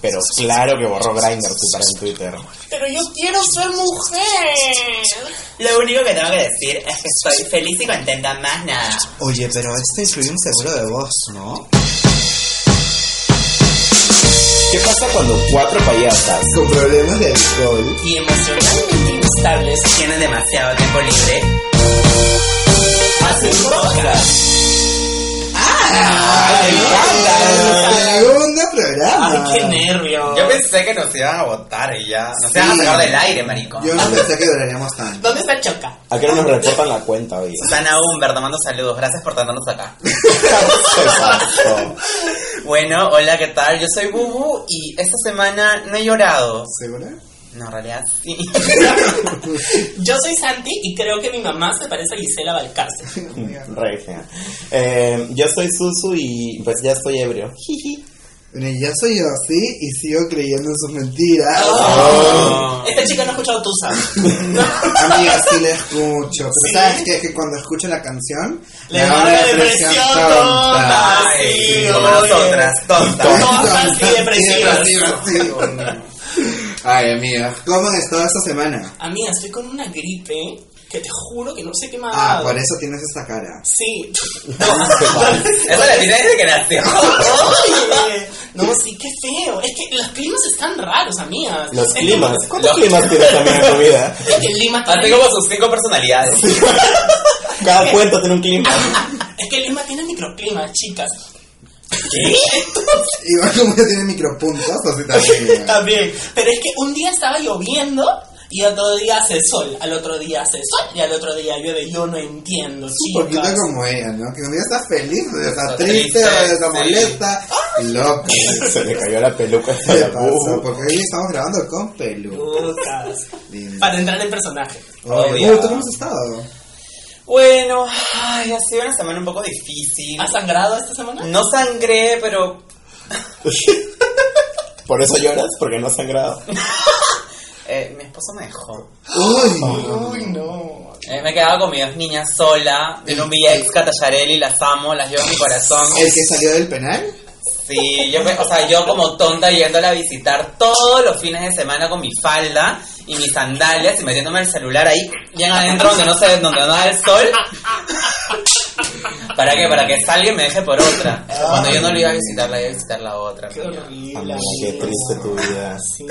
Pero claro que borró Grindr su cara en Twitter. Pero yo quiero ser mujer. Lo único que tengo que decir es que estoy feliz y contenta, más nada. Oye, pero esto incluye un seguro de voz, ¿no? ¿Qué pasa cuando cuatro payasas Con problemas de alcohol. Y emocionalmente instables tienen demasiado tiempo libre. Hacen podcast. ¡Ay, Segundo programa. Ay, qué nervio. Yo pensé que nos iban a votar y ya. Nos Sí. iban a sacar del aire, maricón. Yo no pensé que duraríamos tanto. ¿Dónde está Choca? ¿A qué no nos reportan la cuenta hoy? Susana Humber, te mando saludos. Gracias por tenernos acá. Bueno, hola, ¿qué tal? Yo soy Bubu y esta semana no he llorado. ¿Segura? No, en realidad sí. Yo soy Santi y creo que mi mamá se parece a Gisela Balcárcel. Regia. Eh, yo soy Susu y pues ya estoy ebrio. Bueno, y yo soy yo, sí, y sigo creyendo en sus mentiras. Oh. Esta chica no ha escuchado Tusa. Amiga, sí la escucho. Pero Sí. ¿sabes qué? Que cuando escucho la canción, Le da una depresión tonta. sí, como nosotras, tontas. Tontas y depresivas. Ay, amiga, ¿cómo han estado esta semana? Amiga, estoy con una gripe que te juro que no sé qué me ha Ah, por eso tienes esta cara. Sí. Eso la tiene desde que nació. Oye, no, sí, qué feo. Es que los climas están raros, amigas. Los Es climas. ¿Cuántos climas tienes también en tu vida? Es que el Lima Así tiene... como sus cinco personalidades. Cada cuento tiene un clima. Es que Lima tiene microclimas, chicas. Igual como ya tiene micropuntos, así también. También. Pero es que un día estaba lloviendo y otro día hace sol. Al otro día hace sol y al otro día llueve. Yo no entiendo, Un poquito como ella, ¿no? Que un día está feliz, un día está triste, triste, un día está sí. molesta. Loco. Se le cayó la peluca hasta ¿Qué la pasa? Porque hoy estamos grabando con pelu. Putas. Lindo. Para entrar en personaje. Oye, Obvio. ¿tú cómo has estado? Bueno, ay, ha sido una semana un poco difícil. ¿Has sangrado esta semana? No sangré, pero ¿Por eso lloras? Porque no has sangrado. eh, mi esposo me dejó. Uy, Uy, no. Eh, me quedaba con mis dos niñas sola. Vino mi ex Catayarelli, las amo, las llevo en mi corazón. ¿el que salió del penal? Sí, yo, me- o sea, yo como tonta yéndola a visitar todos los fines de semana con mi falda y mis sandalias y metiéndome el celular ahí bien adentro donde no se donde no da el sol. ¿Para qué? Para que salga y me deje por otra. Cuando yo no lo iba a visitar, la iba a visitar la otra. Qué horrible. Qué triste tu vida. Sí.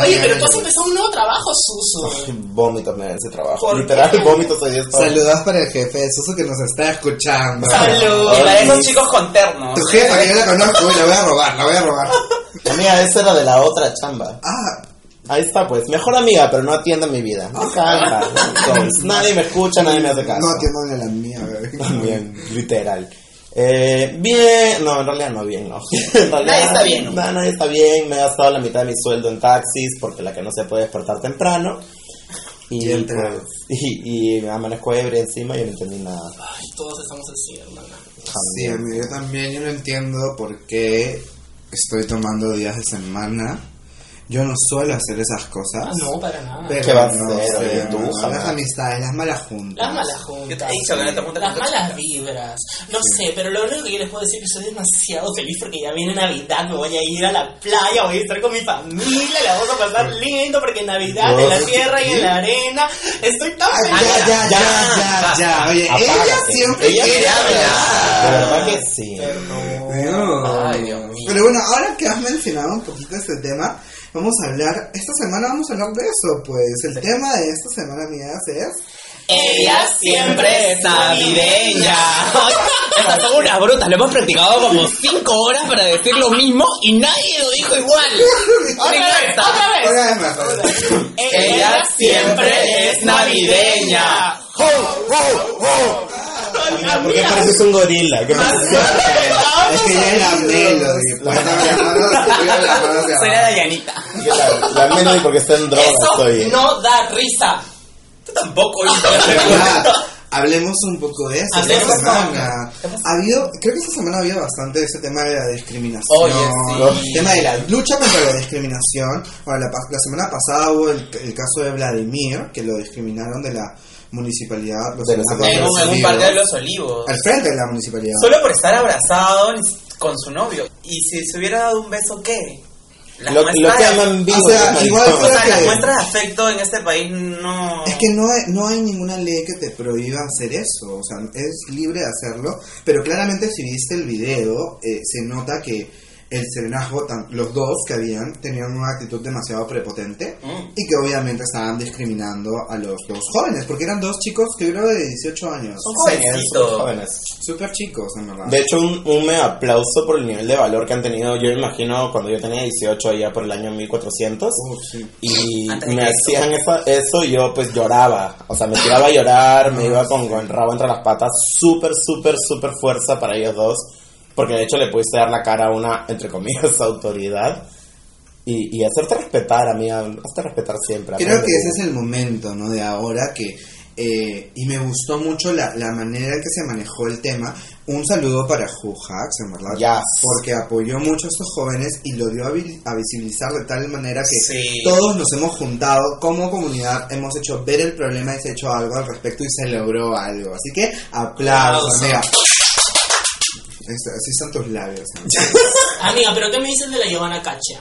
Oye, pero tú has empezado un nuevo trabajo, Susu. Vómitos me da ese trabajo. ¿Por Literal, qué? vómitos hoy Saludos para el jefe de Suso que nos está escuchando. Salud. Y para esos chicos con ternos. Tu jefa, que yo la conozco, la voy a robar, la voy a robar. Amiga, esa era de la otra chamba. Ah, Ahí está, pues. Mejor amiga, pero no atiende mi vida. Me encanta. Entonces, nadie me escucha, nadie me hace caso. no atiendo ni a la mía, bebé. También, literal. Eh, bien, no, en realidad no bien, no. En realidad, Nadie está bien, ¿no? No, nadie está bien. Me he gastado la mitad de mi sueldo en taxis porque la que no se puede despertar temprano. Y, Bien, pues, y, y amanezco ebria encima y yo no entendí nada. Ay, todos estamos así, hermana. Sí, amigo, yo también, yo no entiendo por qué estoy tomando días de semana. Yo no suelo hacer esas cosas. Ah, no, para nada. Pero ¿Qué vas a no hacer, sé, tú, no, las amistades, las malas juntas. Las malas juntas. Yo te he dicho que no te juntes Las malas chicas. vibras. No sé, pero lo único que yo les puedo decir es que estoy demasiado feliz porque ya viene Navidad, me voy a ir a la playa, voy a estar con mi familia, la vamos a pasar lindo porque en Navidad en la tierra y en la arena estoy tan Ay, feliz. ya, ya, ya, ya, ya. Oye, ella Apágate. siempre Ella quiere hablar. De verdad que sí. No. Ay, Dios mío. Pero bueno, ahora que has mencionado un poquito este tema, vamos a hablar, esta semana vamos a hablar de eso, pues el tema de esta semana, amigas, es... Ella siempre es navideña. Estas son unas brutas, lo hemos practicado como 5 horas para decir lo mismo y nadie lo dijo igual. Otra vez, otra vez. Otra. Ella siempre es navideña. Ah, Amiga, ¿por qué pareces un gorila? ¿Qué pasa? Es que es la. Pues hacia Soy la. Dayanita. La, la Melody porque está en droga, Eso no da risa. Tú tampoco, Ya, Hablemos un poco de eso Hablemos esta semana. Ha habido, creo que esta semana ha habido bastante de ese tema de la discriminación. Oye, sí. El tema de la lucha contra la discriminación. Bueno, la, pa- la semana pasada hubo el, el caso de Vladimir, que lo discriminaron de la municipalidad. Los De los Olivos. En un, en un de los olivos. Al frente de la municipalidad. Solo por estar abrazado con su novio. Y si se hubiera dado un beso, ¿qué? Las Lo, que de- llaman vivo. O sea, maricón. igual o sea, que- las muestras de afecto en este país no... Es que no hay, no hay ninguna ley que te prohíba hacer eso, o sea, es libre de hacerlo, pero claramente si viste el video, eh, se nota que el serenazgo, los dos que habían, tenían una actitud demasiado prepotente Mm. y que obviamente estaban discriminando a los dos jóvenes, porque eran dos chicos que creo de 18 años, Son jóvenes. súper chicos en verdad. De hecho, un, un mega aplauso por el nivel de valor que han tenido. Yo me imagino cuando yo tenía 18, allá por el año 1400. Uf, sí. Y me hacían esa- eso, yo pues lloraba. O sea, me tiraba a llorar, me iba con, con el rabo entre las patas. Súper, súper, súper fuerza para ellos dos. Porque de hecho le pudiste dar la cara a una, entre comillas, autoridad. Y, y hacerte respetar, amiga. Hazte respetar siempre. Creo aprende. que ese es el momento, ¿no? De ahora que... eh, y me gustó mucho la, la manera en que se manejó el tema. Un saludo para Hacks, en verdad. Yes. Porque apoyó mucho a estos jóvenes y lo dio a, vi- a visibilizar de tal manera que Sí. todos nos hemos juntado como comunidad, hemos hecho ver el problema y se ha hecho algo al respecto y se logró algo. Así que aplausos, Así están tus labios. ¿no? Amiga, pero ¿qué me dices de la Giovanna Cacha?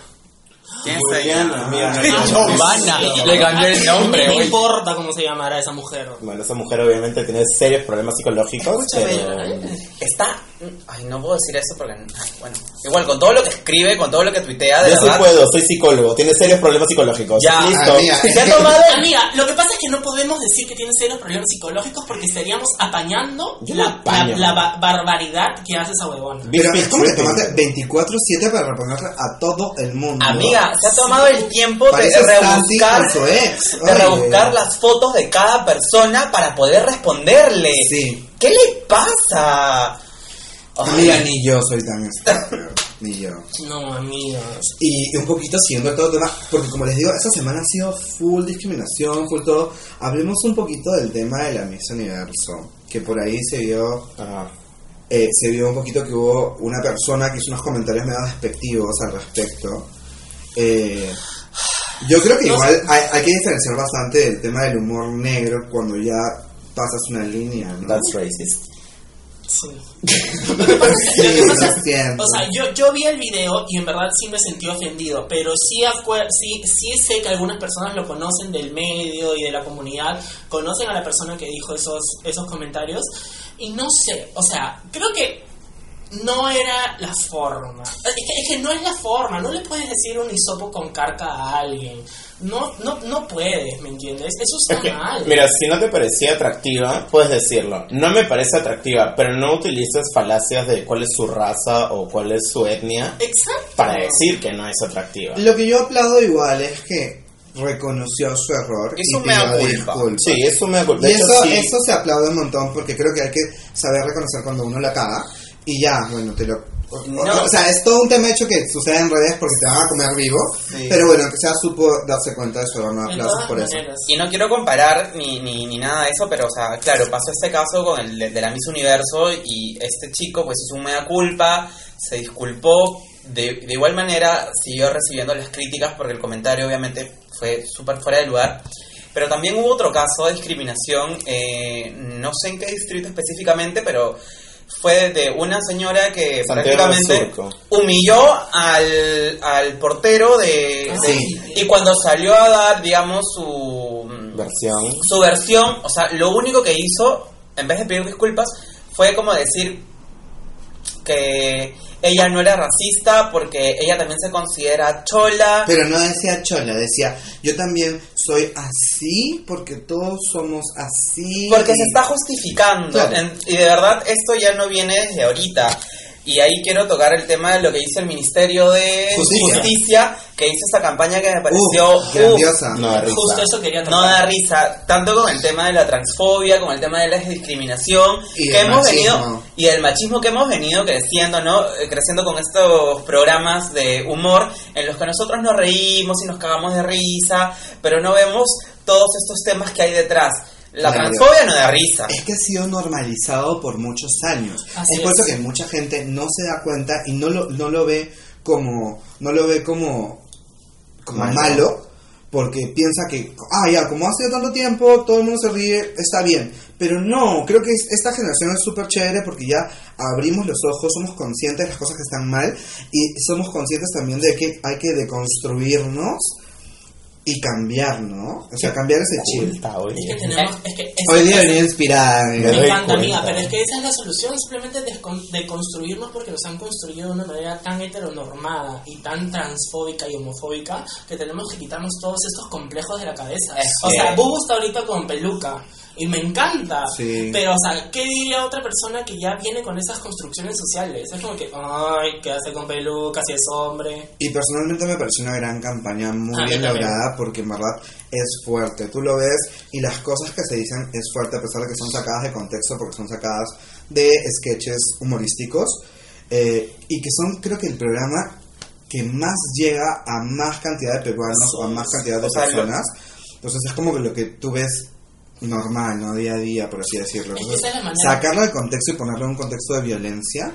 Amiga, no- Giovanna. Le cambió el nombre, No me importa cómo se llamará esa mujer. Bueno, esa mujer obviamente tiene serios problemas psicológicos. Pero-. Está... Ay, no puedo decir eso porque... Bueno, igual, con todo lo que escribe, con todo lo que tuitea, de Yo sí verdad... puedo, soy psicólogo. Tiene serios problemas psicológicos. Ya, Listo. amiga. Se ha tomado... Amiga, lo que pasa es que no podemos decir que tiene serios problemas psicológicos porque estaríamos apañando Yo no la, apaño. la- la ba- barbaridad que hace esa huevona. Pero es como que tomaste 24-7 para reponerle a todo el mundo. Amiga, se ha tomado el tiempo de Parece Santi rebuscar, con su ex. de Oye. rebuscar las fotos de cada persona para poder responderle. Sí. ¿Qué le pasa? Amiga, ni yo soy tan estúpido. ni yo. No, amigas. Y un poquito siguiendo todo el tema, porque como les digo, esta semana ha sido full discriminación, full todo. Hablemos un poquito del tema de la Miss Universo, que por ahí se vio, Ajá. eh, se vio un poquito que hubo una persona que hizo unos comentarios medio despectivos al respecto. Eh, yo creo que No igual hay, hay que diferenciar bastante del tema del humor negro cuando ya pasas una línea, ¿no? That's racist. Sí. O sea, yo, yo vi el video y en verdad sí me sentí ofendido, pero sí, sí, sí sé que algunas personas lo conocen del medio y de la comunidad, conocen a la persona que dijo esos, esos comentarios y no sé, o sea, creo que no era la forma. Es que, es que no es la forma, no le puedes decir un hisopo con carca a alguien. No, no, no puedes, ¿me entiendes? Eso está mal. mira, si no te parecía atractiva, puedes decirlo. No me parece atractiva, pero no utilices falacias de cuál es su raza o cuál es su etnia Exacto. para decir que no es atractiva. Lo que yo aplaudo igual es que reconoció su error Hizo y culpa. disculpas. Sí, eso me acuerdo. Y De hecho, eso, sí. eso se aplaude un montón porque creo que hay que saber reconocer cuando uno la caga y ya, bueno, te lo... o- No. O sea, es todo un tema hecho que sucede en redes porque te van a comer vivo, Sí. pero bueno, que sea supo darse cuenta de su aplausos todas por eso. Y no quiero comparar ni, ni, ni nada de eso, pero, o sea, claro, pasó este caso con el de, de la Miss Universo y este chico, pues, hizo un mea culpa, se disculpó. De, de igual manera, siguió recibiendo las críticas porque el comentario, obviamente, fue súper fuera de lugar. Pero también hubo otro caso de discriminación, eh, no sé en qué distrito específicamente, pero fue de una señora que Santiago prácticamente humilló al, al portero de, Ah, de- sí. y cuando salió a dar digamos su Versión. su versión o sea lo único que hizo en vez de pedir disculpas fue como decir que ella no era racista porque ella también se considera chola Pero no decía chola, decía, yo también soy así porque todos somos así. porque se está justificando Claro. En- y de verdad esto ya no viene desde ahorita Y ahí quiero tocar el tema de lo que dice el Ministerio de Justicia. Justicia, que hizo esta campaña que me pareció grandiosa. No, da risa. Justo eso quería no tocar. da risa, tanto con el tema de la transfobia, con el tema de la discriminación Y que hemos machismo. venido y el machismo que hemos venido creciendo, ¿no? Eh, Creciendo con estos programas de humor en los que nosotros nos reímos y nos cagamos de risa, pero no vemos todos estos temas que hay detrás. La transfobia no da risa. Es que ha sido normalizado por muchos años. Así es por eso es. que mucha gente no se da cuenta y no lo, no lo ve como no lo ve como, como Malo. malo. porque piensa que, ah, ya, como ha sido tanto tiempo, todo el mundo se ríe, está bien. Pero no, creo que es- esta generación es súper chévere porque ya abrimos los ojos, somos conscientes de las cosas que están mal y somos conscientes también de que hay que deconstruirnos y cambiar, ¿no? O sea, cambiar ese chip. Oye. Es que tenemos, es que Hoy día venía inspirada. Me encanta, amiga, pero es que esa es la solución, simplemente descon- deconstruirnos porque nos han construido de una manera tan heteronormada y tan transfóbica y homofóbica que tenemos que quitarnos todos estos complejos de la cabeza. Es o sea, Bubu está ahorita con peluca y me encanta, Sí. pero o sea, ¿qué diría otra persona que ya viene con esas construcciones sociales? Es como que, ay, ¿qué hace con peluca si es hombre? Y personalmente me pareció una gran campaña muy bien lograda porque en verdad es fuerte. Tú lo ves y las cosas que se dicen es fuerte a pesar de que son sacadas de contexto porque son sacadas de sketches humorísticos eh, y que son creo que el programa que más llega a más cantidad de peruanos o a más cantidad de personas. Entonces es como que lo que tú ves normal, ¿no? Día a día, por así decirlo. Es que Entonces, esa es la manera- sacarlo del contexto y ponerlo en un contexto de violencia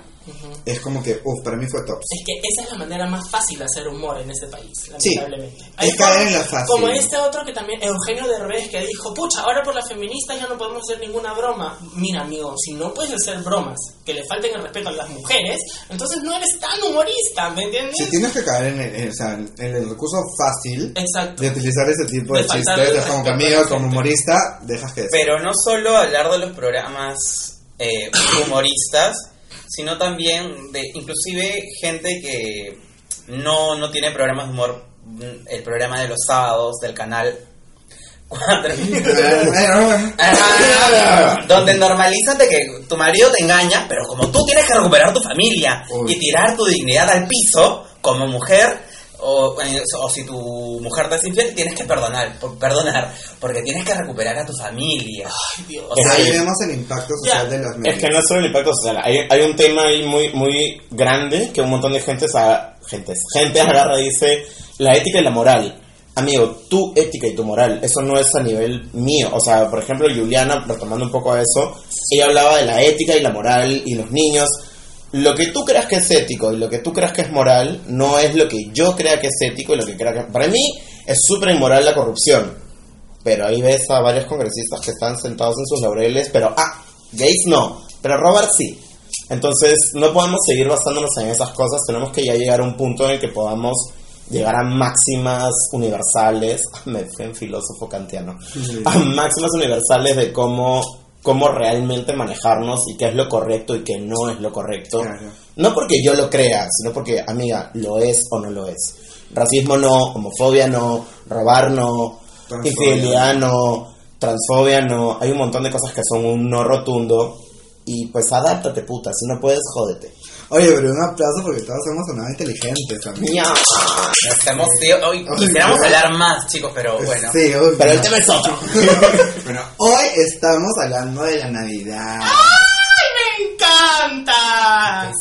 Es como que, uff, para mí fue top. Es que esa es la manera más fácil de hacer humor en este país, Sí, lamentablemente. es caer en la fácil. Como este otro que también, Eugenio Derbez, que dijo, pucha, ahora por las feministas ya no podemos hacer ninguna broma. Mira, amigo, si no puedes hacer bromas que le falten el respeto a las mujeres, entonces no eres tan humorista, ¿me entiendes? Si tienes que caer en el, en- o sea, en el recurso fácil Exacto. de utilizar ese tipo de, De chistes, es como amigo, como humorista, dejas que Pero no solo hablar de los programas eh, humoristas, sino también de inclusive gente que no, no tiene programas de humor, mm, el programa de los sábados del canal 4. donde normalizan de que tu marido te engaña, pero como tú tienes que recuperar tu familia Uy. y tirar tu dignidad al piso como mujer, o, eh, o si tu mujer te es infiel, tienes que perdonar, por- perdonar, porque tienes que recuperar a tu familia. Ay, Dios. O sea, ahí vemos el impacto social Ya. de los medios. Es que no es solo el impacto social, hay, hay un tema ahí muy, muy grande que un montón de gente, sa- gente, gente agarra y dice la ética y la moral. Amigo, tu ética y tu moral, eso no es a nivel mío. O sea, por ejemplo, Juliana, retomando un poco a eso, ella hablaba de la ética y la moral y los niños. Lo que tú creas que es ético y lo que tú creas que es moral no es lo que yo crea que es ético y lo que crea que... Para mí es súper inmoral la corrupción. Pero ahí ves a varios congresistas que están sentados en sus laureles, pero ah, gays no, pero Robert sí. Entonces no podemos seguir basándonos en esas cosas, tenemos que ya llegar a un punto en el que podamos llegar a máximas universales, me fui en filósofo kantiano, a máximas universales de cómo, cómo realmente manejarnos y qué es lo correcto y qué no es lo correcto. Claro. No porque yo lo crea, sino porque, amiga, lo es o no lo es. Racismo no, homofobia no, robar no, infidelidad no, transfobia no. Hay un montón de cosas que son un no rotundo. Y pues adáptate, puta. Si no puedes, jódete. Oye, pero un aplauso porque todos hemos sonado inteligentes también. Estamos, tío, hoy quisiéramos hablar más, chicos, pero bueno. Sí, uy, Pero el tema es otro. Bueno, hoy estamos hablando de la Navidad. ¡Ay, me encanta!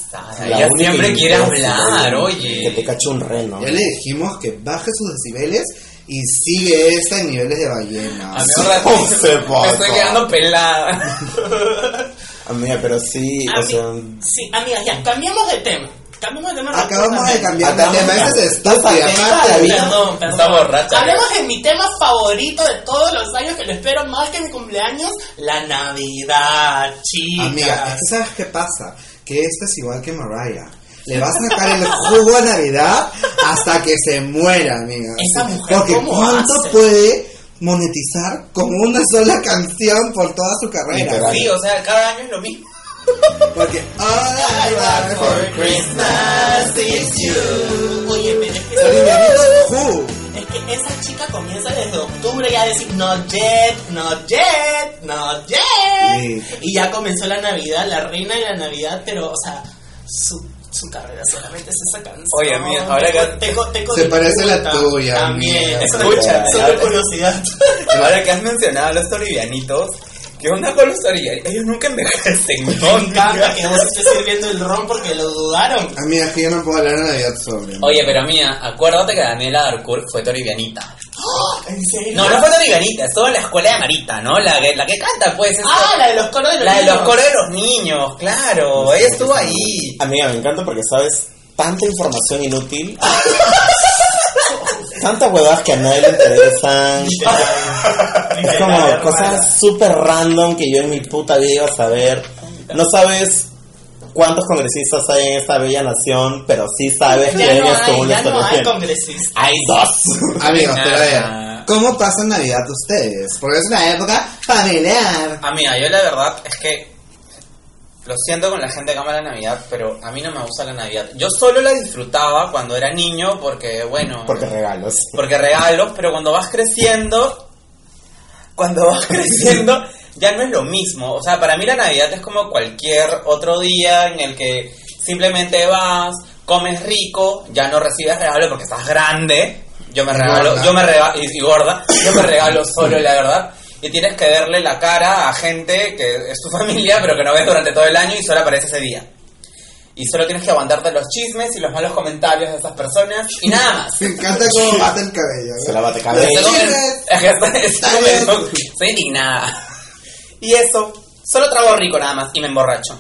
Ella siempre quiere hablar, oye, Que te oye. cache un reno. Ya le dijimos que baje sus decibeles y sigue esta en niveles de ballena. A mí ahora Oh, se me estoy quedando pelada. Amiga, pero sí, o sea... sí, amiga, ya, cambiamos de tema. Cambiamos de tema. Acabamos de cambiar de Acabamos tema. de- Ese es estúpido. Está aparte. atenta, Perdón, perdón. Está borracha. Hablemos de mi tema favorito de todos los años que lo espero más que mi cumpleaños, la Navidad, chicas. Amiga, es que ¿sabes qué pasa? Que esta es igual que Mariah. Le vas a sacar el jugo a Navidad hasta que se muera, amiga. Esa mujer, Porque ¿cómo ¿cuánto hace? puede monetizar con una sola canción por toda su carrera? Literal. Sí, o sea, cada año es lo mismo. Porque All I want for Christmas is you. Oye, pero es que, who? es que esa chica comienza desde octubre ya a decir not yet, not yet, not yet. Sí. Y ya comenzó la Navidad, la reina de la Navidad, pero, o sea, su, su carrera solamente es esa canción. Oye, amiga, ahora que- Tengo- tengo Se parece a la tuya, También, amiga. es una Escucha, solo curiosidad. Ahora que has mencionado a los toribianitos, ¿qué onda con los toribianitos? Ellos nunca envejecen, ¿no? Me encanta que vos estés sirviendo el ron porque lo dudaron. Amiga, es que yo no puedo hablar de Navidad sobre. Oye, pero mía, acuérdate que Daniela Darcourt fue toribianita. ¿En serio? No, no fue toribianita, estuvo en la escuela de Marita, ¿no? La que, la que canta, pues. Ah, la de los coros de los la de los niños. coros de los niños, claro. Ella estuvo ahí. Amiga, me encanta porque sabes tanta información inútil. Tantas huevadas que a nadie le interesan. Es como cosas súper random que yo en mi puta vida iba a saber. No sabes cuántos congresistas hay en esta bella nación, pero sí sabes Ya quién no es hay, un ya no hay congresistas. Hay dos. Amigos, pero a ver. ¿Cómo pasan Navidad ustedes? Porque es una época familiar. Amiga, yo la verdad es que lo siento con la gente que ama la Navidad, pero a mí no me gusta la Navidad. Yo solo la disfrutaba cuando era niño porque, bueno, Porque regalos. porque regalos, pero cuando vas creciendo, cuando vas creciendo, ya no es lo mismo. O sea, para mí la Navidad es como cualquier otro día en el que simplemente vas, comes rico, ya no recibes regalo porque estás grande. Yo me regalo, yo me regalo, y, y gorda, yo me regalo solo, la verdad. Y tienes que verle la cara a gente que es tu familia, pero que no ves durante todo el año y solo aparece ese día. Y solo tienes que aguantarte los chismes y los malos comentarios de esas personas y nada más. Me encanta cómo bate el cabello. Se la bate Estoy cabello. Estoy indignada. Y eso, solo trago rico nada más y me emborracho.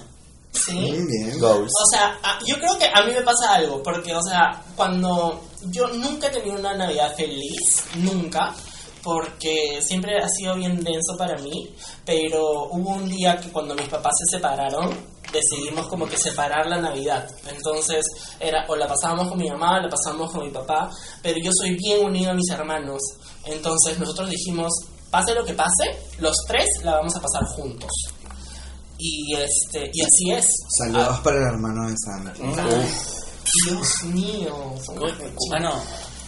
Sí. Muy bien. Goals. O sea, yo creo que a mí me pasa algo, porque, o sea, cuando yo nunca he tenido una Navidad feliz, nunca, porque siempre ha sido bien denso para mí, pero hubo un día que cuando mis papás se separaron, decidimos como que separar la Navidad. Entonces, era o la pasábamos con mi mamá, o la pasábamos con mi papá, pero yo soy bien unido a mis hermanos. Entonces, nosotros dijimos, pase lo que pase, los tres la vamos a pasar juntos. Y este y así es. Saludos para el hermano de Sandra. Dios mío. Ah, no.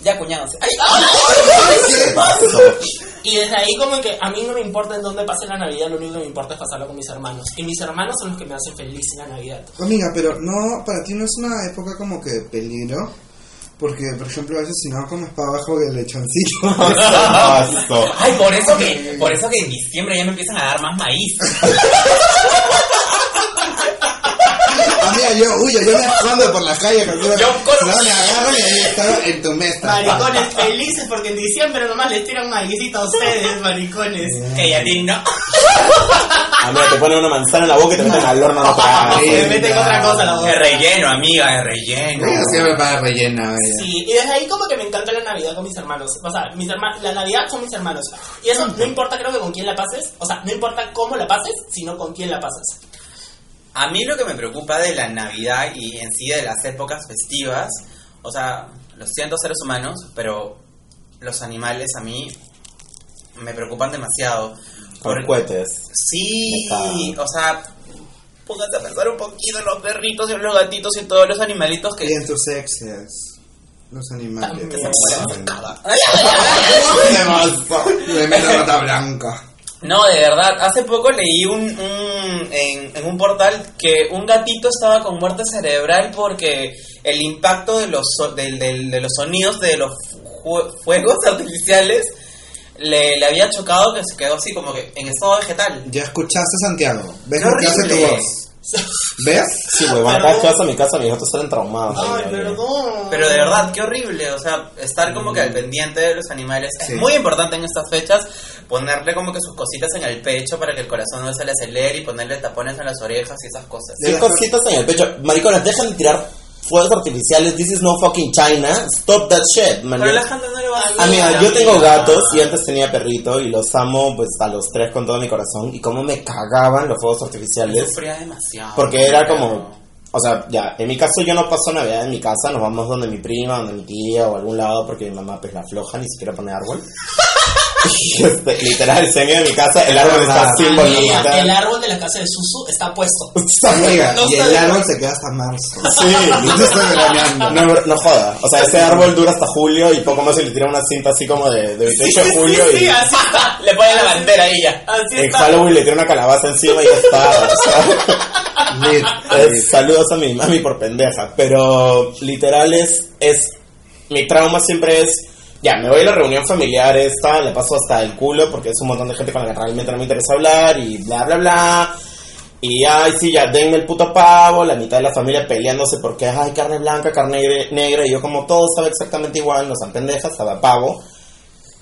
Ya, cuñado. Ay, Y desde ahí como que a mí no me importa en dónde pase la Navidad, lo único que me importa es pasarla con mis hermanos. Y mis hermanos son los que me hacen feliz en la Navidad. Amiga, pero no, para ti no es una época como que de peligro. Porque, por ejemplo, a veces si no comes para abajo del lechoncito. Ay, por eso que, por eso que en diciembre ya me empiezan a dar más maíz. Amiga, yo huyo, yo me escondo por la calle. cuando- Yo corro. No, me agarran y ahí está en tu mesa. Maricones felices porque en diciembre nomás les tiran maicito a ustedes, maricones. Que ya ti no. Amiga, te ponen una manzana en la boca y te meten al horno no tragas. Sí. Me meten otra cosa a la Es boca. relleno, amiga, es relleno. Ella siempre para rellena, ella. Sí, y desde ahí como que me encanta la Navidad con mis hermanos. O sea, mis herma- la Navidad son mis hermanos. Y eso no importa creo que con quién la pases. O sea, no importa cómo la pases, sino con quién la pasas. A mí lo que me preocupa de la Navidad y en sí de las épocas festivas, o sea, lo siento seres humanos, pero los animales a mí me preocupan demasiado. Porque- cohetes. Sí, Está. o sea, póngate a pensar un poquito en los perritos y en los gatitos y en todos los animalitos que... Y en tus exes. Los animales. Ay, ay. Le meto nota blanca. No, de verdad, hace poco leí un, un- en, en un portal que un gatito estaba con muerte cerebral porque el impacto de los, so- del- del- de los sonidos de los fu- fuegos artificiales le, le había chocado que se quedó así como que en estado vegetal. Ya escuchaste, Santiago. ¿Ves lo que hace tu voz? ¿Ves? Sí, güey, vez que vas a mi casa, mis gatos salen traumados. Ay, perdón. Pero de verdad, qué horrible, o sea, estar como que al pendiente de los animales. Sí. Es muy importante en estas fechas ponerle como que sus cositas en el pecho para que el corazón no se le acelere y ponerle tapones en las orejas y esas cosas. Sí, cositas en el pecho. Mariconas, dejan de tirar fuegos artificiales. This is no fucking China. Stop that shit, man. Pero la gente no le va a Amiga, yo tengo gatos y antes tenía perrito y los amo pues a los tres con todo mi corazón. Y cómo me cagaban los fuegos artificiales. sufría demasiado. Porque era como, o sea, ya, en mi caso yo no paso Navidad en mi casa, nos vamos donde mi prima, donde mi tía o algún lado porque mi mamá pues la floja, ni siquiera pone árbol. Este, literal, se de mi casa, el árbol está sin Amiga, bolita. el árbol de la casa de Susu está puesto. Amiga, No y el árbol se queda hasta marzo. Sí, No estoy engañando. No, no joda. O sea, ese árbol dura hasta julio y poco más se le tira una cinta así como de, de 28 de julio Sí, sí, y así está. Le ponen la bandera ahí ya. Así en está. Halloween le tira una calabaza encima y ya está. O sea, Lit, es- lit. saludos a mi mami por pendeja. Pero literal es, es. Mi trauma siempre es. Ya, me voy a la reunión familiar esta, le paso hasta el culo porque es un montón de gente con la que realmente no me interesa hablar y bla, bla, bla. Y ay, sí, ya denme el puto pavo, la mitad de la familia peleándose porque ay, carne blanca, carne negra, y yo como todo sabe exactamente igual, no sean pendejas, sabe pavo.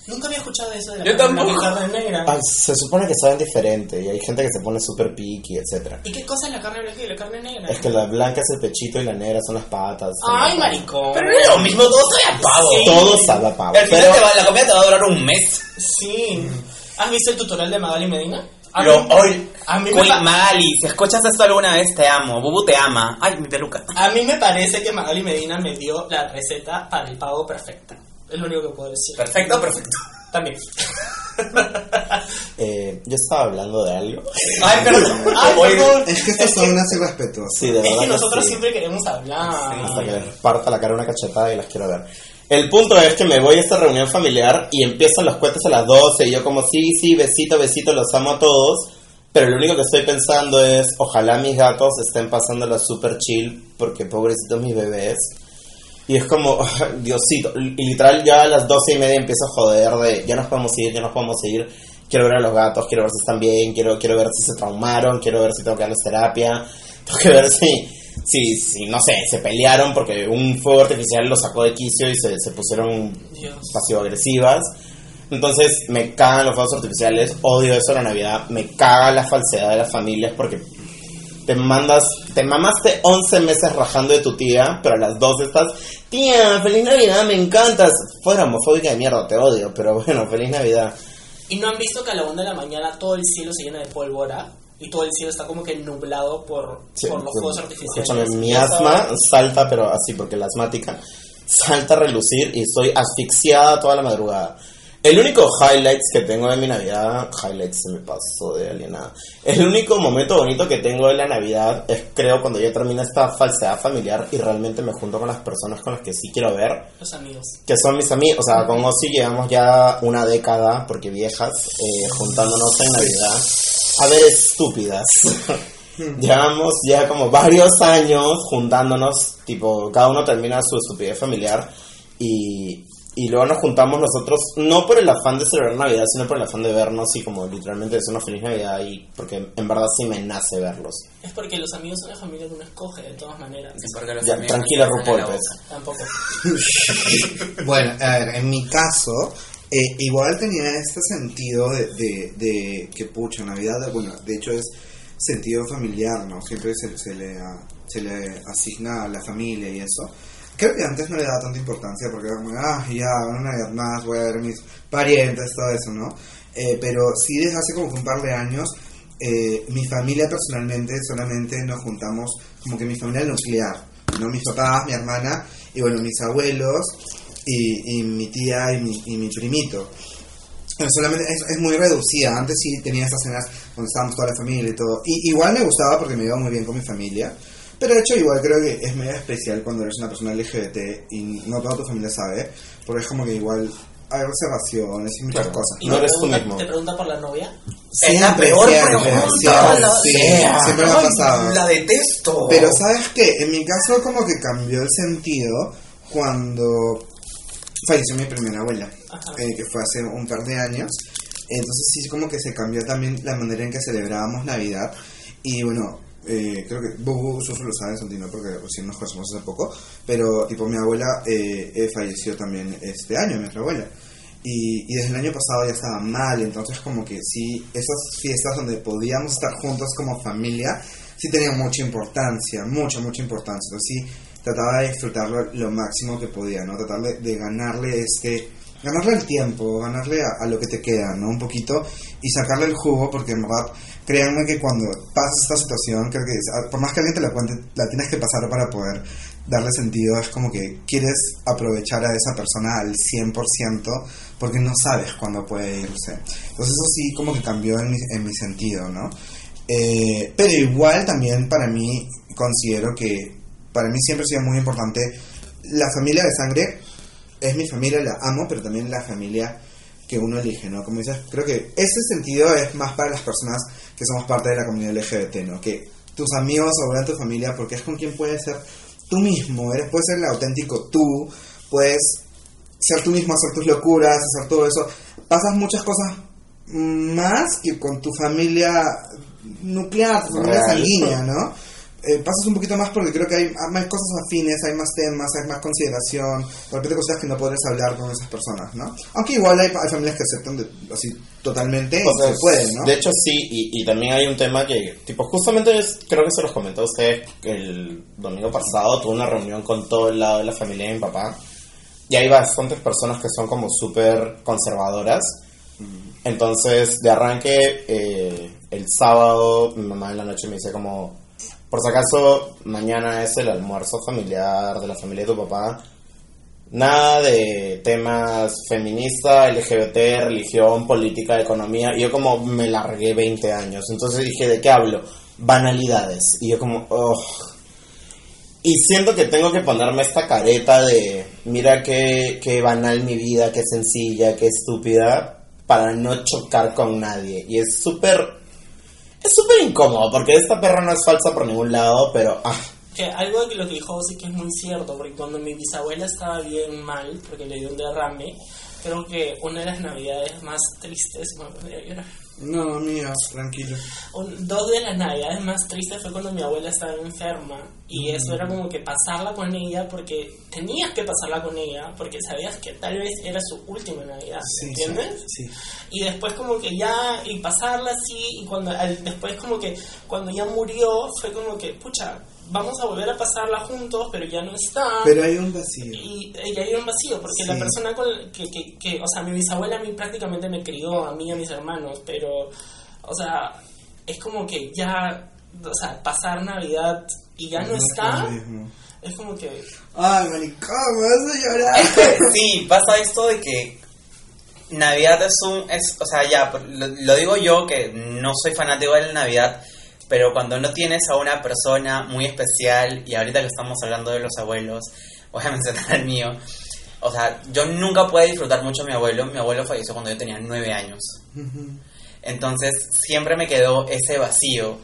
Nunca había escuchado eso de la Yo carne tampoco. carne negra. Ay, se supone que saben diferente y hay gente que se pone súper picky, etcétera. ¿Y qué cosa es la carne blanca y la carne negra? Es que la blanca es el pechito y la negra son las patas. Ay, maricón. Pero no es lo mismo, todo sabe a pavo. Sí. Todo sabe a pavo. Al final Pero te va- la comida te va a durar un mes. Sí. ¿Has visto el tutorial de Magali Medina? A Lo, mí- hoy, a mí me Queen pa- si escuchas esto alguna vez, te amo. Bubu te ama. Ay, mi peluca. A mí me parece que Magali Medina me dio la receta para el pavo perfecta. Es lo único que puedo decir. Perfecto, perfecto. También. eh, yo estaba hablando de algo. Ay, perdón. Ay, Oye, perdón. Es que estos son unas irrespetuosas. Sí, de verdad. Es que nosotros sí. siempre queremos hablar. Hasta que les parta la cara una cachetada y las quiero ver. El punto es que me voy a esta reunión familiar y empiezan los cohetes a las 12 y yo como sí, sí, besito, besito, los amo a todos. Pero lo único que estoy pensando es, ojalá mis gatos estén pasándola super chill porque pobrecitos mis bebés. Y es como, Diosito, y literal ya a las doce y media empiezo a joder de, ya nos podemos ir, ya nos podemos ir. Quiero ver a los gatos, quiero ver si están bien, quiero, quiero ver si se traumaron, quiero ver si tengo que darles terapia, tengo que ver si, si, si, no sé, se pelearon porque un fuego artificial los sacó de quicio y se, se pusieron pasivo-agresivas. Entonces me cagan los fuegos artificiales, odio eso la Navidad, me caga la falsedad de las familias porque te mandas, te mamaste 11 meses rajando de tu tía, pero a las 12 estás, tía, feliz Navidad, me encantas. Fuera homofóbica de mierda, te odio, pero bueno, feliz Navidad. ¿Y no han visto que a la una de la mañana todo el cielo se llena de pólvora? Y todo el cielo está como que nublado por, Sí, por los fuegos artificiales. Mi asma salta, pero así, porque la asmática salta a relucir y estoy asfixiada toda la madrugada. El único highlights que tengo de mi Navidad, highlights se me pasó de alienada. El único momento bonito que tengo de la Navidad es creo cuando ya termina esta falsedad familiar y realmente me junto con las personas con las que sí quiero ver, Los amigos. que son mis amigos, o sea, con Ozzy llevamos ya una década, porque viejas, eh, juntándonos en Navidad. A ver, estúpidas. Llevamos ya como varios años juntándonos, tipo, cada uno termina su estupidez familiar y, y luego nos juntamos nosotros, no por el afán de celebrar Navidad, sino por el afán de vernos y como literalmente decir una feliz Navidad y porque en verdad sí me nace verlos. Es porque los amigos son la familia que uno escoge, de todas maneras. Los Ya, tranquila, la pues. Tampoco. Bueno, a ver, en mi caso, eh, igual tenía este sentido de, de, de que, pucha, Navidad, bueno, de hecho es sentido familiar, ¿no? Siempre se, se, le, a- se le asigna a la familia y eso. Creo que antes no le daba tanta importancia porque era como, ah, ya, una Navidad más, voy a ver mis parientes, todo eso, ¿no? Eh, pero sí desde hace como un par de años, eh, mi familia personalmente solamente nos juntamos como que mi familia nuclear, ¿no? Mis papás, mi hermana y bueno, mis abuelos y, y mi tía y mi, y mi primito. Solamente es, muy reducida. Antes sí tenía estas cenas donde estábamos toda la familia y todo. Y igual me gustaba porque me iba muy bien con mi familia. Pero de hecho igual creo que es medio especial cuando eres una persona LGBT y no toda tu familia sabe. Porque es como que igual hay reservaciones y muchas cosas. ¿Y No te eres tú pregunta- mismo. ¿Te pregunta por la novia? Es la peor siempre, pregunta. siempre, la- sí, sea. siempre me ha pasado. La detesto. Pero ¿sabes qué? En mi caso como que cambió el sentido cuando falleció mi primera abuela, eh, que fue hace un par de años. Entonces sí como que se cambió también la manera en que celebrábamos Navidad. Y bueno, eh, creo que Bubu, Susu lo sabe, Santino, porque recién nos conocimos hace poco. Pero tipo mi abuela eh, eh, falleció también este año, otra abuela. Y, y desde el año pasado ya estaba mal, entonces como que sí, esas fiestas donde podíamos estar juntos como familia, sí tenían mucha importancia, mucha, mucha importancia. Entonces sí, trataba de disfrutarlo lo máximo que podía, ¿no? Tratar de, de ganarle este, ganarle el tiempo, ganarle a, a lo que te queda, ¿no? Un poquito y sacarle el jugo, porque en verdad, créanme que cuando pasas esta situación, creo que es- por más que alguien te la cuente, la tienes que pasar para poder darle sentido, es como que quieres aprovechar a esa persona al 100% porque no sabes cuándo puede irse. Entonces eso sí como que cambió en mi, en mi sentido, ¿no? Eh, pero igual también para mí considero que para mí siempre ha sido muy importante la familia de sangre es mi familia, la amo, pero también la familia que uno elige, ¿no? Como dices, creo que ese sentido es más para las personas que somos parte de la comunidad LGBT, ¿no? Que tus amigos o tu familia, porque es con quien puedes ser tú mismo, eres, puedes ser el auténtico tú, puedes ser tú mismo, hacer tus locuras, hacer todo eso. Pasas muchas cosas más que con tu familia nuclear, tu familia sanguínea, ¿no? Eh, pasas un poquito más porque creo que hay más cosas afines, hay más temas, hay más consideración, de repente cosas que no podrás hablar con esas personas, ¿no? Aunque igual hay, hay familias que aceptan de- así totalmente O y sea, se puede, ¿no? De hecho, sí, y, y también hay un tema que, tipo, justamente es- creo que se los comentó a ustedes el domingo pasado, tuve una reunión con todo el lado de la familia de mi papá, y hay bastantes personas que son como súper conservadoras. Entonces, de arranque, eh, el sábado, mi mamá en la noche me dice como, por si acaso, mañana es el almuerzo familiar de la familia de tu papá. Nada de temas feminista, LGBT, religión, política, economía. Yo como me largué 20 años. Entonces dije, ¿de qué hablo? Banalidades. Y yo como, oh. Y siento que tengo que ponerme esta careta de, mira qué, qué banal mi vida, qué sencilla, qué estúpida, para no chocar con nadie. Y es súper... Es súper incómodo, porque esta perra no es falsa por ningún lado, pero... Ah, Que algo de lo que dijo sí que es muy cierto, porque cuando mi bisabuela estaba bien mal, porque le dio un derrame, creo que una de las navidades más tristes, me a llorar. No, mío, tranquilo. Un- dos de las navidades más tristes fue cuando mi abuela estaba enferma y eso era como que pasarla con ella porque tenías que pasarla con ella porque sabías que tal vez era su última navidad Sí, ¿entiendes? Sí. y después como que ya y pasarla así y cuando al- después como que cuando ya murió fue como que pucha vamos a volver a pasarla juntos pero ya no está Pero hay un vacío. y y hay un vacío porque Sí. la persona con que, que, que o sea mi bisabuela a mí prácticamente me crió a mí y a mis hermanos pero o sea es como que ya o sea pasar navidad y ya no, es está es como que Ay, maricón, me vas a llorar. Es que sí, pasa esto de que Navidad es un... Es, o sea, ya, lo, lo digo yo que no soy fanático de la Navidad, pero cuando no tienes a una persona muy especial, y ahorita que estamos hablando de los abuelos, voy a mencionar al mío, o sea, yo nunca pude disfrutar mucho a mi abuelo, mi abuelo falleció cuando yo tenía nueve años. Entonces siempre me quedó ese vacío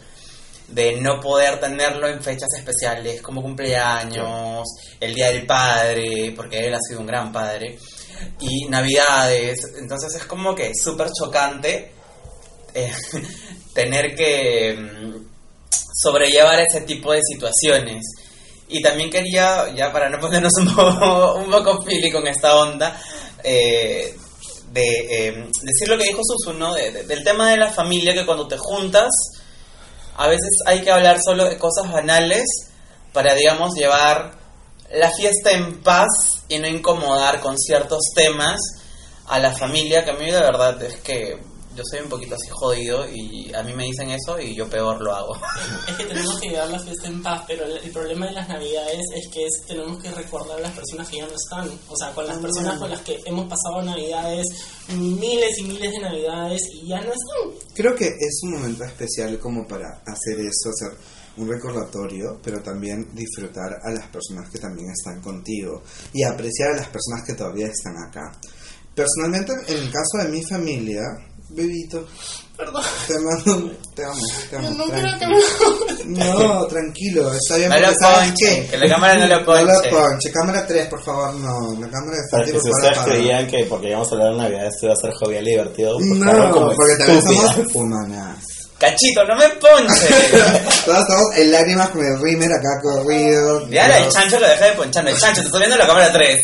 de no poder tenerlo en fechas especiales como cumpleaños, el Día del Padre, porque él ha sido un gran padre, y Navidades. Entonces es como que súper chocante eh, tener que mm, sobrellevar ese tipo de situaciones. Y también quería, ya para no ponernos un poco, un poco pili con esta onda, eh, de eh, decir lo que dijo Susu, ¿no? De- de- del tema de la familia, que cuando te juntas, a veces hay que hablar solo de cosas banales para, digamos, llevar la fiesta en paz y no incomodar con ciertos temas a la familia, que a mí de verdad es que yo soy un poquito así jodido y a mí me dicen eso y yo peor lo hago. Es que tenemos que llevar la fiesta en paz, pero el, el problema de las navidades es que es- tenemos que recordar a las personas que ya no están. O sea, con las personas con las que hemos pasado navidades, miles y miles de navidades y ya no están. Creo que es un momento especial como para hacer eso, hacer un recordatorio, pero también disfrutar a las personas que también están contigo y apreciar a las personas que todavía están acá. Personalmente, en el caso de mi familia, bebito, Perdón. te mando, un- te amo, te amo. No creo que tranquilo. me... No, tranquilo, está bien. No lo porque ¿sabes ponchen, qué? que la cámara no lo No ponche. lo ponche. Cámara 3, por favor, no. La cámara de Para que Fati, si ustedes creían que porque íbamos a hablar de Navidad esto iba a ser jovial y divertido, pues No, como porque también somos humanas. Cachito, no me ponche. Todos estamos en lágrimas con el Rimer acá corrido. Ya el Dios. chancho lo dejé de ponchar. El chancho, te estoy viendo la cámara 3.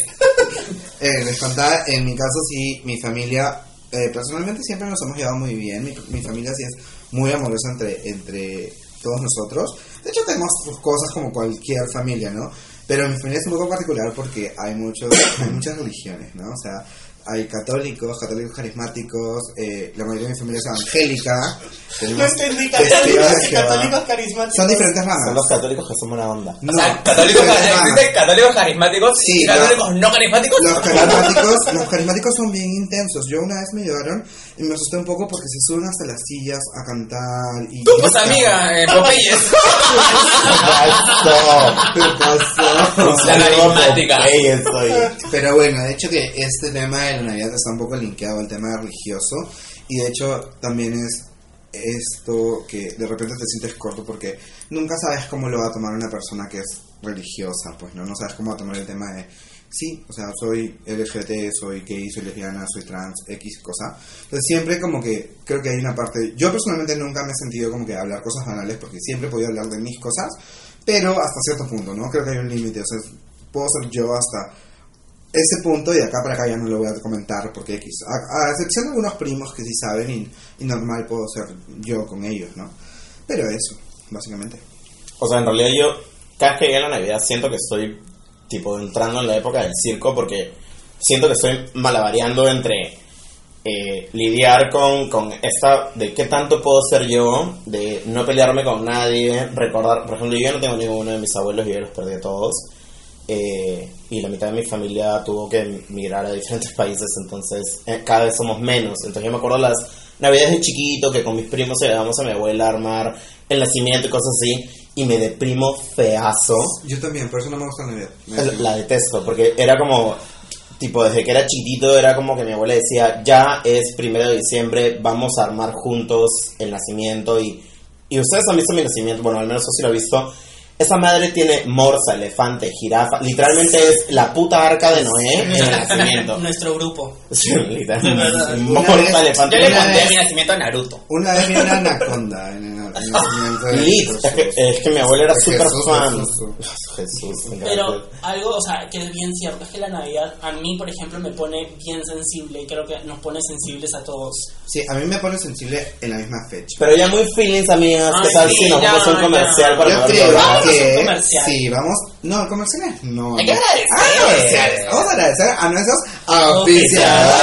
Eh, les contaba, en mi caso sí, mi familia, eh, personalmente siempre nos hemos llevado muy bien. Mi, mi familia sí es muy amorosa entre, entre todos nosotros. De hecho, tenemos cosas como cualquier familia, ¿no? Pero mi familia es un poco particular porque hay, muchos, hay muchas religiones, ¿no? O sea, hay católicos, católicos carismáticos, eh, la mayoría de mi familia es evangélica. No entendí, católicos y católicos carismáticos. Son diferentes Son ramas. los católicos que son buena onda. No, o sea, católicos, son existen carismáticos Sí, y católicos no carismáticos. Los carismáticos, los carismáticos son bien intensos. Yo una vez me llevaron y me asusté un poco porque se suben hasta las sillas a cantar y Tú, pues amiga, eh, Popeyes. ¿Qué pasó? La carismática. Pero bueno, de hecho que este tema de la Navidad está un poco linkeado al tema religioso y de hecho también es esto que de repente te sientes corto porque nunca sabes cómo lo va a tomar una persona que es religiosa, pues no, no sabes cómo va a tomar el tema de sí, o sea, soy LGBT, soy gay, soy lesbiana, soy trans, X cosa. Entonces siempre como que creo que hay una parte, yo personalmente nunca me he sentido como que hablar cosas banales porque siempre he podido hablar de mis cosas, pero hasta cierto punto, ¿no? Creo que hay un límite, o sea, puedo ser yo hasta ese punto y de acá para acá ya no lo voy a comentar porque X. A, a excepción de algunos primos que sí saben y, y normal puedo ser yo con ellos, ¿no? Pero eso, básicamente. O sea, en realidad yo, cada vez que llega la Navidad, siento que estoy, tipo, entrando en la época del circo porque siento que estoy malabareando entre eh, lidiar con, con esta, de qué tanto puedo ser yo, de no pelearme con nadie, recordar, por ejemplo, yo no tengo ninguno de mis abuelos y yo los perdí a todos. eh, y la mitad de mi familia tuvo que migrar a diferentes países, entonces eh, cada vez somos menos. Entonces yo me acuerdo las navidades de chiquito que con mis primos llegábamos a mi abuela a armar el nacimiento y cosas así, y me deprimo feazo. Yo también, por eso no me gusta la Navidad. Me La, detesto, porque era como, tipo, desde que era chiquitito, era como que mi abuela decía, ya es primero de diciembre, vamos a armar juntos el nacimiento. Y, y ustedes han visto mi nacimiento, bueno, al menos eso sí lo he visto. Esa madre tiene morsa, elefante, jirafa, literalmente es la puta arca de Noé en el nacimiento. Nuestro grupo. Sí, literalmente. Morsa, Una vez- elefante. Yo le Una conté mi nacimiento a Naruto. Una vez vi una anaconda en el, en el nacimiento de Lit, Jesús. es que, es que mi abuela era súper fan. Jesús. Jesús, me Pero algo, o sea, que es bien cierto, es que la Navidad a mí, por ejemplo, me pone bien sensible y creo que nos pone sensibles a todos. Sí, a mí me pone sensible en la misma fecha. Pero ya muy feelings, amigas. ¿Qué Ay, tal sí, si nos ya, vamos a un ya. comercial para Yo creo hablar? Que comercial. sí, vamos. No, comerciales no. Hay que agradecer. Ah, comerciales. Vamos a agradecer a nuestros oficiales.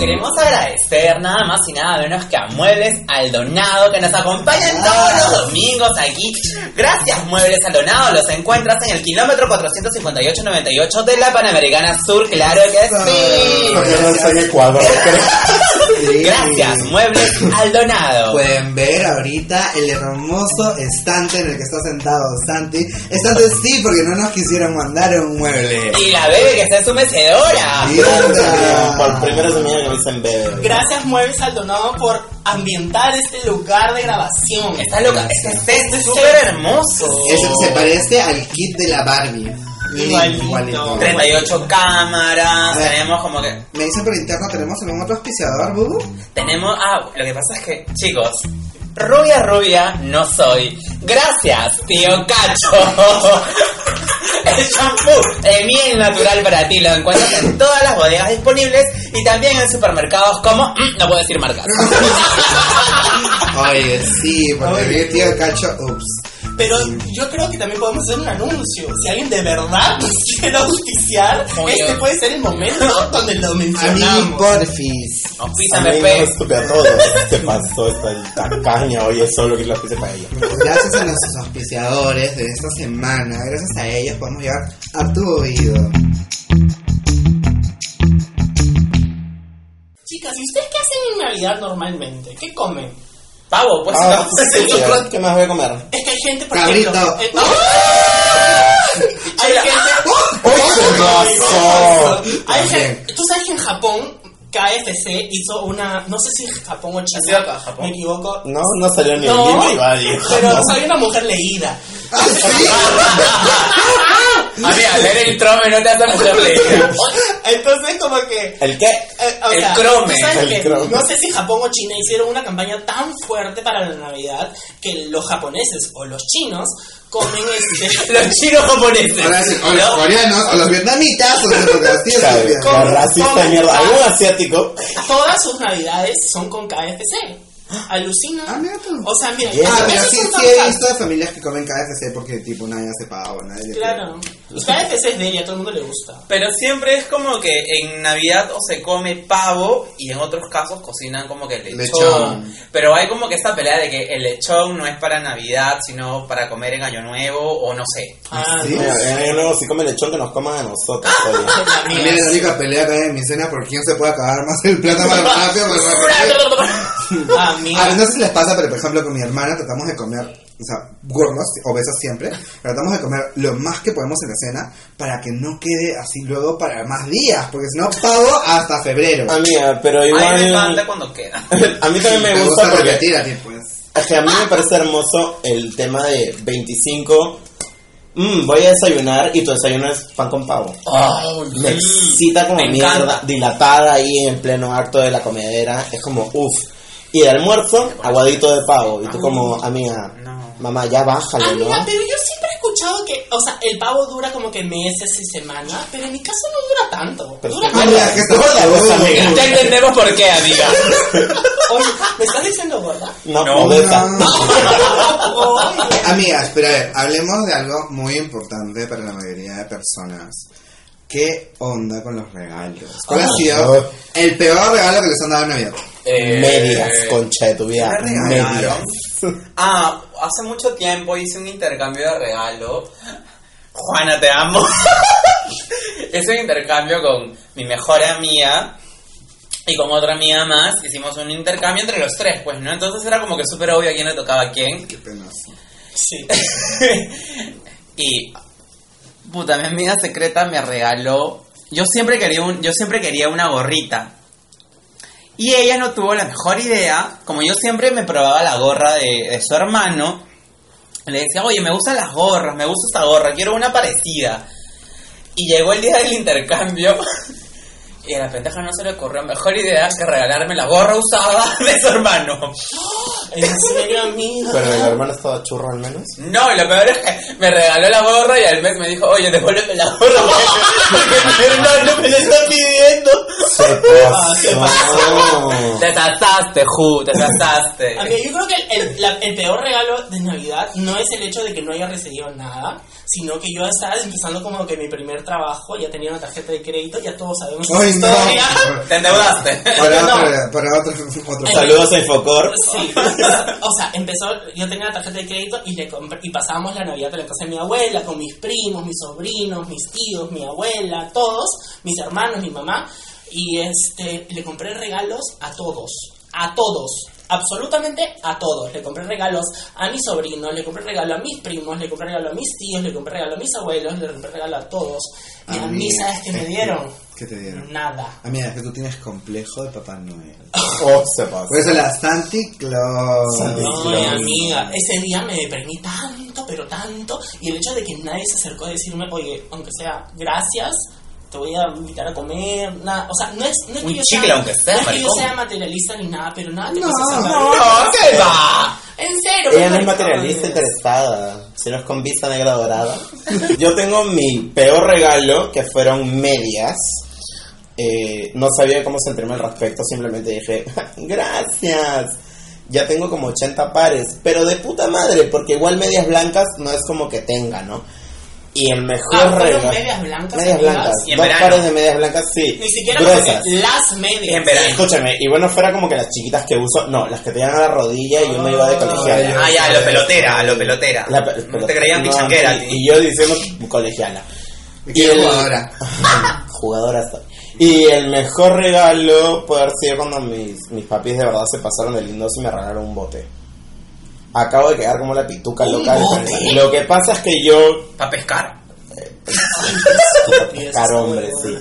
Queremos agradecer nada más y nada menos que a Muebles Aldonado que nos acompañan todos los domingos aquí. Gracias Muebles Aldonado, los encuentras en el kilómetro 458-98 de la Panamericana Sur, claro que sí. Porque no está en Ecuador, creo. Sí. Gracias Muebles Aldonado. Pueden ver ahorita el hermoso estante en el que está sentado Santi. Estante sí, porque no nos quisieron mandar un mueble. Y la bebé que está en su mecedora. Por primera semana que me dicen bebé. Gracias Muebles Aldonado por ambientar este lugar de grabación. Está loca, este set es súper hermoso. Eso se parece al kit de la Barbie. Igualito. 38 cámaras, tenemos como que... Me dicen por interno, ¿tenemos algún otro auspiciador, Bubu? Tenemos... Ah, lo que pasa es que, chicos, rubia rubia no soy. Gracias, tío Cacho. El shampoo de miel natural para ti lo encuentras en todas las bodegas disponibles y también en supermercados como... mm, no puedo decir marcas. Oye, sí, porque el tío Cacho, ups. Pero yo creo que también podemos hacer un anuncio. Si alguien de verdad nos quiere auspiciar, Oye. este puede ser el momento donde lo A mí, mencionamos. porfis. Auspíciame, Amigo, pe. a todos. ¿Qué pasó? Esta tacaña hoy es solo que la pise para ella. Gracias a nuestros auspiciadores de esta semana, gracias a ellos podemos llegar a tu oído. Chicas, ¿y ustedes qué hacen en Navidad normalmente? ¿Qué comen? Pavo, pues Ah, no. sí, sí, ¿Qué más voy a comer? Es que hay gente, por Cabrito. ejemplo... eh, hay gente... ¿Qué pasó? Hay gente- Tú sabes que en Japón KFC hizo una... No sé si Japón o China. ¿Ha sido acá, Japón? Me equivoco. No, no salió ni No, el Lima y pero soy una mujer leída. Amiga, leer el trome no te hace mujer leída. Entonces como que... ¿El qué? eh, o El sea, crome, tú sabes el que crome. No sé si Japón o China hicieron una campaña tan fuerte para la Navidad que los japoneses o los chinos comen este... Los chinos japoneses. Ahora sí, o los ¿no? coreanos, o los vietnamitas, o los porque así es Sabe, obvio. ¿Cómo? La racista de mierda. ¿Algún asiático? Todas sus navidades son con KFC. Alucina. Ah, mira tú. O sea, mira, Yes. Ah, pero sí, sí he visto de familias que comen KFC porque tipo nadie hace pavo, nadie Claro. Cada vez es de ella, a todo el mundo le gusta. Pero siempre es como que en Navidad o se come pavo y en otros casos cocinan como que lechón. Lechón. Pero hay como que esta pelea de que el lechón no es para Navidad, sino para comer en Año Nuevo o no sé. Ah, ¿Sí? Mira, en Año Nuevo si come lechón que nos coman a nosotros. Y mía. mira, la única pelea que hay en mi cena por quién se puede acabar más el plato más rápido. más rápido. Ah, A mira. ver, no sé si les pasa, pero por ejemplo con mi hermana tratamos de comer, o sea, gordos, obesos siempre, tratamos de comer lo más que podemos en la cena para que no quede así luego para más días, porque si no, pavo hasta febrero. Amiga, pero A mí me encanta igual... cuando queda. A mí también me Me gusta porque... repetir a ti, pues. Es que a mí me parece hermoso el tema de 25. mm, voy a desayunar y tu desayuno es pan con pavo. Me excita como Me mierda, encanta. dilatada ahí en pleno acto de la comedera. Es como, uff. Y el almuerzo, aguadito de pavo. Y tú como, amiga, mamá, ya bájale, ¿no? Amiga, pero yo siempre he escuchado que, o sea, el pavo dura como que meses y semanas, pero en mi caso no dura tanto. Pero dura Amiga, que Gorda, gorda, amiga. Ya entendemos por qué, amiga. Oye, ¿me estás diciendo gorda? No, No. Amigas, pero a ver, hablemos de algo muy importante para la mayoría de personas. ¿Qué onda con los regalos? ¿Cuál ha Ah, sido el peor regalo que les han dado en Navidad? Eh, Medias, concha de tu vida. ¿qué me regalaron? Medias. Ah, hace mucho tiempo hice un intercambio de regalo. Juana, te amo. hice un intercambio con mi mejor amiga y con otra amiga más. Hicimos un intercambio entre los tres, pues, ¿no? Entonces era como que súper obvio a quién le tocaba a quién. Qué penoso. Sí. y puta, mi amiga secreta me regaló. Yo siempre quería un, yo siempre quería una gorrita. Y ella no tuvo la mejor idea. Como yo siempre me probaba la gorra de, su hermano, le decía, oye, me gustan las gorras, me gusta esta gorra, quiero una parecida. Y llegó el día del intercambio. Y a la pendeja no se le ocurrió mejor idea que regalarme la gorra usada de su hermano. En serio, amiga. Pero el hermano estaba churro al menos. No, y lo peor es que me regaló la gorra y al mes me dijo, oye, devuélveme la gorra porque, mi hermano me la está pidiendo. Se Ah, se pasó. Te tasaste, Ju, te tasaste. Amiga, yo creo que el, el- la- el peor regalo de Navidad no es el hecho de que no haya recibido nada, sino que yo estaba empezando como que mi primer trabajo, ya tenía una tarjeta de crédito, ya todos sabemos ¡Ay, no! historia. Te endeudaste. Para, No. otro, para otro, otro. Saludos a Infocor. Sí, o sea, empezó, yo tenía la tarjeta de crédito y, le compré- y pasábamos la Navidad en la casa de mi abuela, con mis primos, mis sobrinos, mis tíos, mi abuela, todos, mis hermanos, mi mamá, y este, le compré regalos a todos, a todos, absolutamente a todos. Le compré regalos a mis sobrinos, le compré regalo a mis primos, le compré regalo a mis tíos, le compré regalo a mis abuelos, le compré regalo a todos. Y a mí, ¿sabes qué me es que- dieron? ¿Qué te dieron? Nada. Amiga, es que tú tienes complejo de Papá Noel. Oh, se pasó. Por eso la Santi Claus. Santi No, Claus. amiga, ese día me deprimí tanto, pero tanto, y el hecho de que nadie se acercó a decirme, oye, aunque sea, gracias, te voy a invitar a comer, nada, o sea, no es, no es que yo chicle, sea, aunque sea, no es que yo sea materialista ni nada, pero nada te No, pasa no, No, ¿qué va? En serio, Ella no es materialista interesada, sino es con vista negra dorada. Yo tengo mi peor regalo, que fueron medias. Eh, no sabía cómo sentirme al respecto, simplemente dije, gracias. Ya tengo como 80 pares, pero de puta madre, porque igual medias blancas no es como que tenga, ¿no? Y el mejor Ah, ¿fueron regalo. medias blancas, Medias blancas. Y en Dos verano. pares de medias blancas, sí. Ni siquiera gruesas. las medias. En verano. Escúchame, y bueno, fuera como que las chiquitas que uso, no, las que te llegan a la rodilla y yo me iba de colegiala. Ah, ya, a lo pelotera, a lo pelotera. La pe- no te creían no, pichanquera. y, y yo diciendo colegiala. ¿Qué el- jugadora? Jugadora soy. Y el mejor regalo puede haber sido cuando mis, mis papis de verdad se pasaron de lindos y me regalaron un bote. Acabo de quedar como la pituca ¿Un local. bote? Lo que pasa es que yo Para pescar. pescar hombre, sí.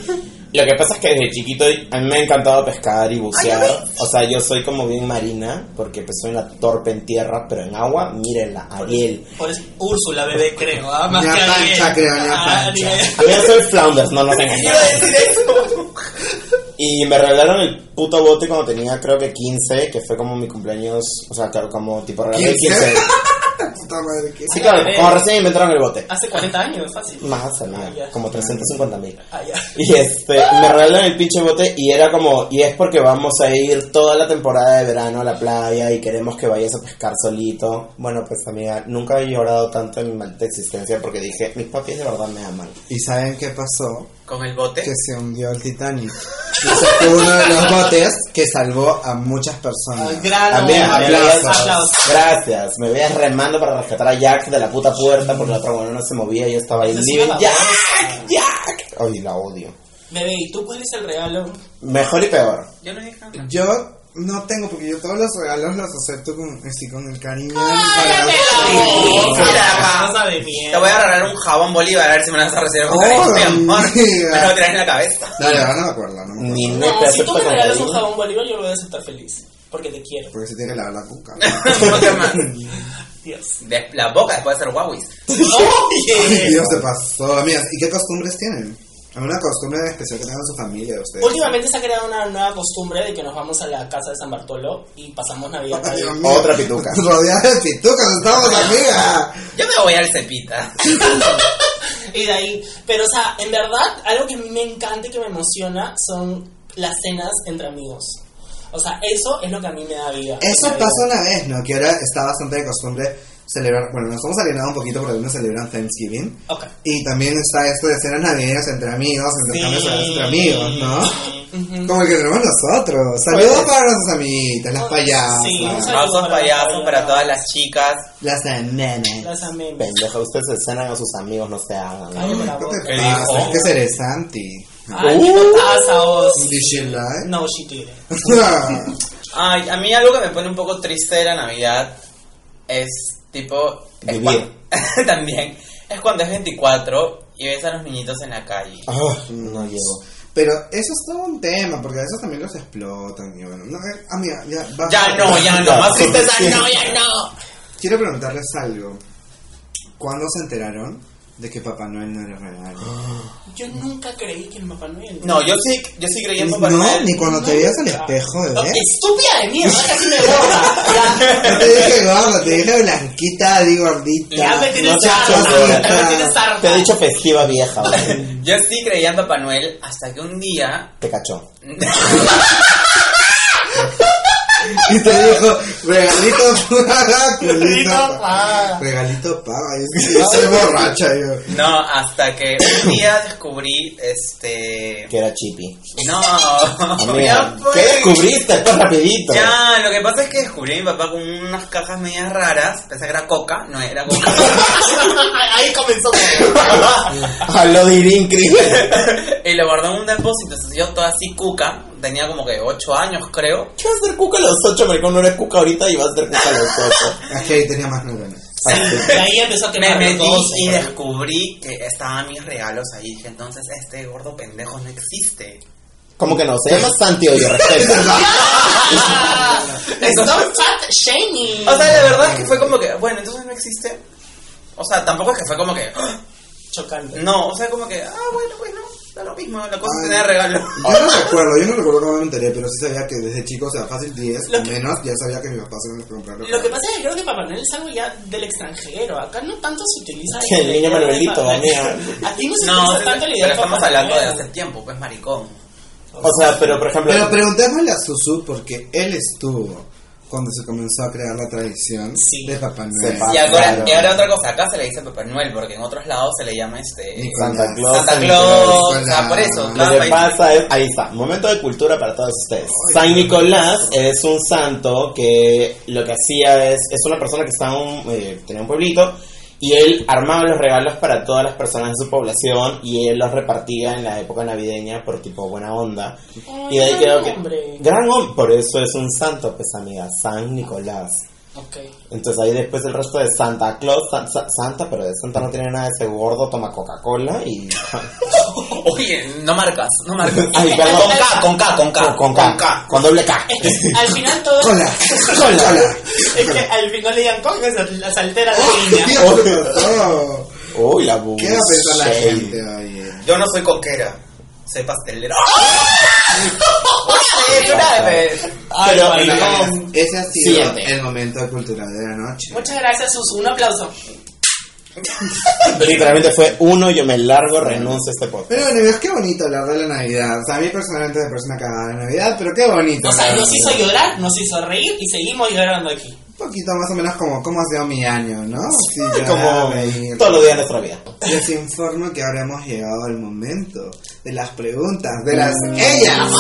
Lo que pasa es que desde chiquito a mí me ha encantado pescar y bucear. O sea, yo soy como bien marina, porque pues soy una torpe en tierra, pero en agua, mírenla, Ariel. Por eso, Úrsula, bebé, creo, ¿ah? Más que Pancha, Ariel. creo, Ña Ah, Pancha. Yo ya soy Flounders, no nos engañemos. Y me regalaron el puto bote cuando tenía creo que 15, que fue como mi cumpleaños, o sea, claro, como tipo regalo de 15. 15. puta madre, ¿qué? Sí, claro, Ah, como eh. recién inventaron el bote. Hace 40 años, fácil. Más, amiga, Ah, ya. como 350 mil. Ah, ya. Y este, me regalaron el pinche bote y era como, y es porque vamos a ir toda la temporada de verano a la playa y queremos que vayas a pescar solito. Bueno, pues amiga, nunca he llorado tanto en mi maldita existencia porque dije, mis papis de verdad me aman. ¿Y saben qué pasó? Con el bote. Que se hundió el Titanic. Fue uno de los botes que salvó a muchas personas. También, Aplausos. gracias. Me veías remando para rescatar a Jack de la puta puerta porque la otra bueno no se movía y yo estaba ahí libre. ¡Jack! ¡Jack! Ay, la odio. Bebé, ¿y tú cuál es el regalo? Mejor y peor. Yo no dije nada. Yo no tengo, porque yo todos los regalos los acepto con, así, con el cariño. ¡Cállate para- la boca! De Te mierda. voy a regalar un jabón Bolívar a ver si me lo vas a recibir con Oh, cariño, mi amor. amiga. Me lo traes en la cabeza. No, no, no me acuerdo, no me acuerdo. Ni No, me te si acepto tú me con regalas un cariño. jabón Bolívar, yo lo voy a aceptar feliz. Porque te quiero. Porque se tiene que lavar la cuca. ¿Cómo te más? Dios. La boca después de ser guauis. Dios se pasó. Amigas, ¿y qué costumbres tienen? ¿Alguna costumbre especial que tengan su familia de ustedes? Últimamente se ha creado una nueva costumbre de que nos vamos a la casa de San Bartolo y pasamos Navidad ahí. Otra pituca. Rodeada de pitucas, estamos, amiga. Yo me voy al cepita. Y de ahí, pero o sea, en verdad, algo que a mí me encanta y que me emociona son las cenas entre amigos. O sea, eso es lo que a mí me da vida. Eso vida. una vez, ¿no? Que ahora está bastante de costumbre celebrar. Bueno, nos hemos alienado un poquito porque algunos celebran Thanksgiving. Ok. Y también está esto de cenas navideñas entre amigos, entre Sí. entre amigos, ¿no? Como el que tenemos nosotros. Saludos Pues- para nuestras amiguitas, las payasas. Sí, un saludo. Pasos para payasos para todas las chicas. Las nenes. Las amé. Pendeja, ustedes se cenan a sus amigos, no se hagan. la ¿Qué te ¿Qué pasa? Es que seré Santi. Ay, qué pasa vos. Did she lie? No, she didn't. Ay, a mí algo que me pone un poco triste de la Navidad es tipo... es Vivir. cuan- También. Es cuando es 24 y ves a los niñitos en la calle. Ah, no llego. Pero eso es todo un tema, porque a veces también los explotan. Y bueno, no, eh, amiga, ya, va- Ya no, ya no, más tristeza, no, ya no. Quiero preguntarles algo. ¿Cuándo se enteraron de que Papá Noel no era real? Yo nunca creí que mi papá Noel. No, yo sí, yo sí creí en Papá no, Noel. ni cuando te veías al espejo, No, bebé. Estúpida de mierda, casi me borra. No te dije gorda, te dije blanquita, di gordita. Ya me tienes No harta, chocolatada. ya me tienes harta. Te he dicho festiva vieja. Yo sí creía en Papá Noel hasta que un día... Te cachó. Y te dijo, regalito paga, culito Regalito paga. Regalito paga. Y es que yo soy borracha, yo. No, hasta que un día descubrí, este... Que era chippy. No, Amiga, ya. ¿qué descubriste? Pues rapidito. Ya, lo que pasa es que descubrí a mi papá con unas cajas medias raras. Pensé que era coca, no era coca. Ahí comenzó. Habló de Irinkri. y lo guardó en un depósito. Entonces yo toda así cuca. Tenía como que 8 años, creo. ¿Qué vas a hacer cuca a los 8, maricón? No eres cuca ahorita y vas a hacer cuca a los 8. Es que ahí tenía más neuronas. Y ahí empezó a Me metí todo. y descubrí que estaban mis regalos ahí. Dije, entonces este gordo pendejo no existe. Como que no, se llama Santi, oye, respeta. Stop fat shaming. O sea, la verdad es que fue como que, bueno, entonces no existe. O sea, tampoco es que fue como que, ¡ah! Chocante. no, o sea, como que, ah, bueno, bueno, da lo mismo, la cosa es tener regalo. Yo no recuerdo, yo no recuerdo cómo me enteré, pero sí sabía que desde chico, o sea, fácil 10 Lo o menos, ya sabía que mi papá se iba a comprar Lo que pasa es que creo que Papá Noel es algo ya del extranjero. Acá no tanto se utiliza. El niño Manuelito, Aquí amiga. no se No, utiliza tanto la idea pero estamos hablando de hace tiempo, pues maricón. O sea, pero por ejemplo. Pero preguntémosle a Susu porque él estuvo cuando se comenzó a crear la tradición Sí. de Papá Noel. Y ahora, claro. y ahora otra cosa, acá se le dice Papá Noel, porque en otros lados se le llama este Nicolás. Santa Claus. Santa San Claus, o sea, por eso. Lo que pasa es, ahí está, momento de cultura para todos ustedes. San Nicolás es un santo que lo que hacía es, es una persona que estaba en un, eh, tenía un pueblito y él armaba los regalos para todas las personas de su población y él los repartía en la época navideña por tipo buena onda. Ay, Y de ahí quedó que... Gran hombre, por eso es un santo, pues amiga, San Nicolás. Ok. Entonces ahí después el resto de Santa Claus, San- Sa- Santa, pero de Santa no tiene nada de ese gordo, toma Coca-Cola y... Oye, no marcas, no marcas. Ay, perdón. Con K, con K, con K. con, K, con doble K. Es que al final todo. Hola. Hola. Es que al final le digan coge la saltera de niña. Uy, la bu- ¿Qué va a pensar la gente? Oye. Yo no soy coquera. Soy pastelero. Vez. Pero Ay, no. Ese ha sido Siguiente. el momento cultural de la noche. Muchas gracias, Susu. Un aplauso. literalmente fue uno, yo me largo, renuncio a este podcast. Pero bueno, qué bonito hablar de la Navidad. O sea, a mí personalmente me parece una cagada la Navidad, pero qué bonito. O sea, hablar nos hizo Navidad. llorar, nos hizo reír y seguimos llorando aquí. Poquito más o menos como cómo ha sido mi año, ¿no? Sí, ya, Como todos los días de nuestra vida. Les informo que ahora hemos llegado al momento de las preguntas de las ellas.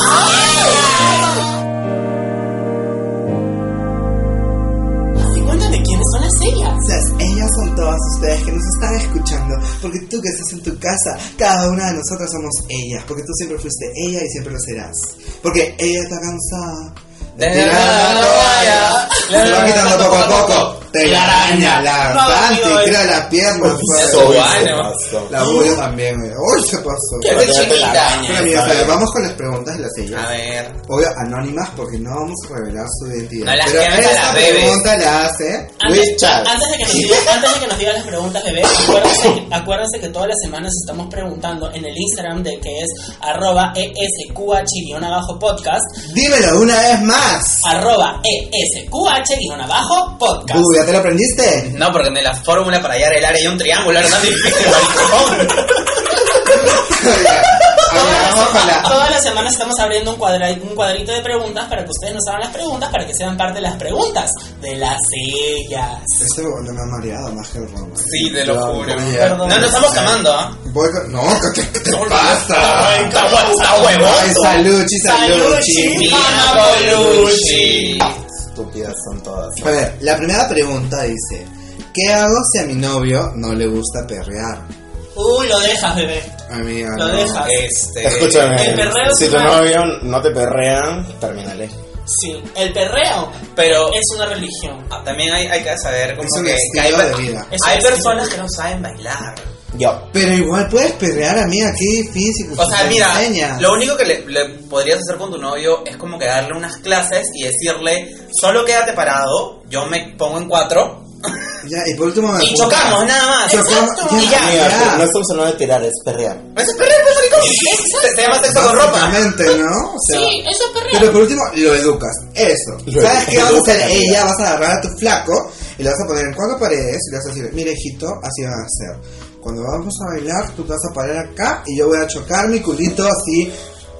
Así cuéntame quiénes son las ellas. Las ellas son todas ustedes que nos están escuchando, porque tú que estás en tu casa, cada una de nosotras somos ellas, porque tú siempre fuiste ella y siempre lo serás. Porque ella está cansada. De la toalla. Va quitando poco a poco. Telaraña, la panty, tira las piernas. La bulla también, Uy, se pasó. Qué chiquita. Vamos con las preguntas de las sillas. A ver. Obvio, anónimas porque no vamos a revelar su identidad. Pero esa pregunta la hace antes, antes de que nos digan, antes de que nos digan las preguntas, bebé, acuérdense, acuérdense que todas las semanas estamos preguntando en el Instagram de que es arroba esqh-podcast, Dímelo una vez más. arroba esqh-podcast. Uh, ¿ya te lo aprendiste? No, porque en la fórmula para hallar el área hay un triángulo, era tan difícil, maricón. A ver, vamos con la... Todas las semanas estamos abriendo un, cuadra- un cuadrito de preguntas para que ustedes nos hagan las preguntas, para que sean parte de las preguntas de las ellas. Este me ha mareado más que el ron. Sí, te lo Yo, juro. oye, Perdón. No nos estamos quemando, ¿ah? No, ¿qué, qué te pasa? Está hue- está huevón. Ay, saluchi, saluchi. Saluchi. Estúpidas son todas. A ver, la primera pregunta dice: ¿Qué hago si a mi novio no le gusta perrear? Uy, lo dejas, bebé. Amiga, Lo no. dejas. Este. Escúchame, el perreo si tu novio no te perrea, termínale. Sí, el perreo Pero es una religión. ah, también hay, hay que saber como Es un que, que hay, de vida. Es hay personas que no saben bailar. Yo. Pero igual puedes perrear, amiga, qué difícil. O sea, mira, enseñas. lo único que le, le podrías hacer con tu novio es como que darle unas clases y decirle, solo quédate parado, yo me pongo en cuatro Ya, y por último me y chocamos, nada más. Chocamos, Exacto. ya, Y ya. Amiga, ya. no estamos hablando de tirar, es perrear. Eso es perreo, pues, maricón. Se, se llama sexo con ropa. Básicamente, ¿no? O sea, Sí, eso es perreo. Pero por último, lo educas. Eso. Lo ¿Sabes qué vas a hacer? educas, Ella vas a agarrar a tu flaco y le vas a poner en cuatro paredes y le vas a decir, mire hijito, así van a hacer. Cuando vamos a bailar, tú te vas a parar acá y yo voy a chocar mi culito así,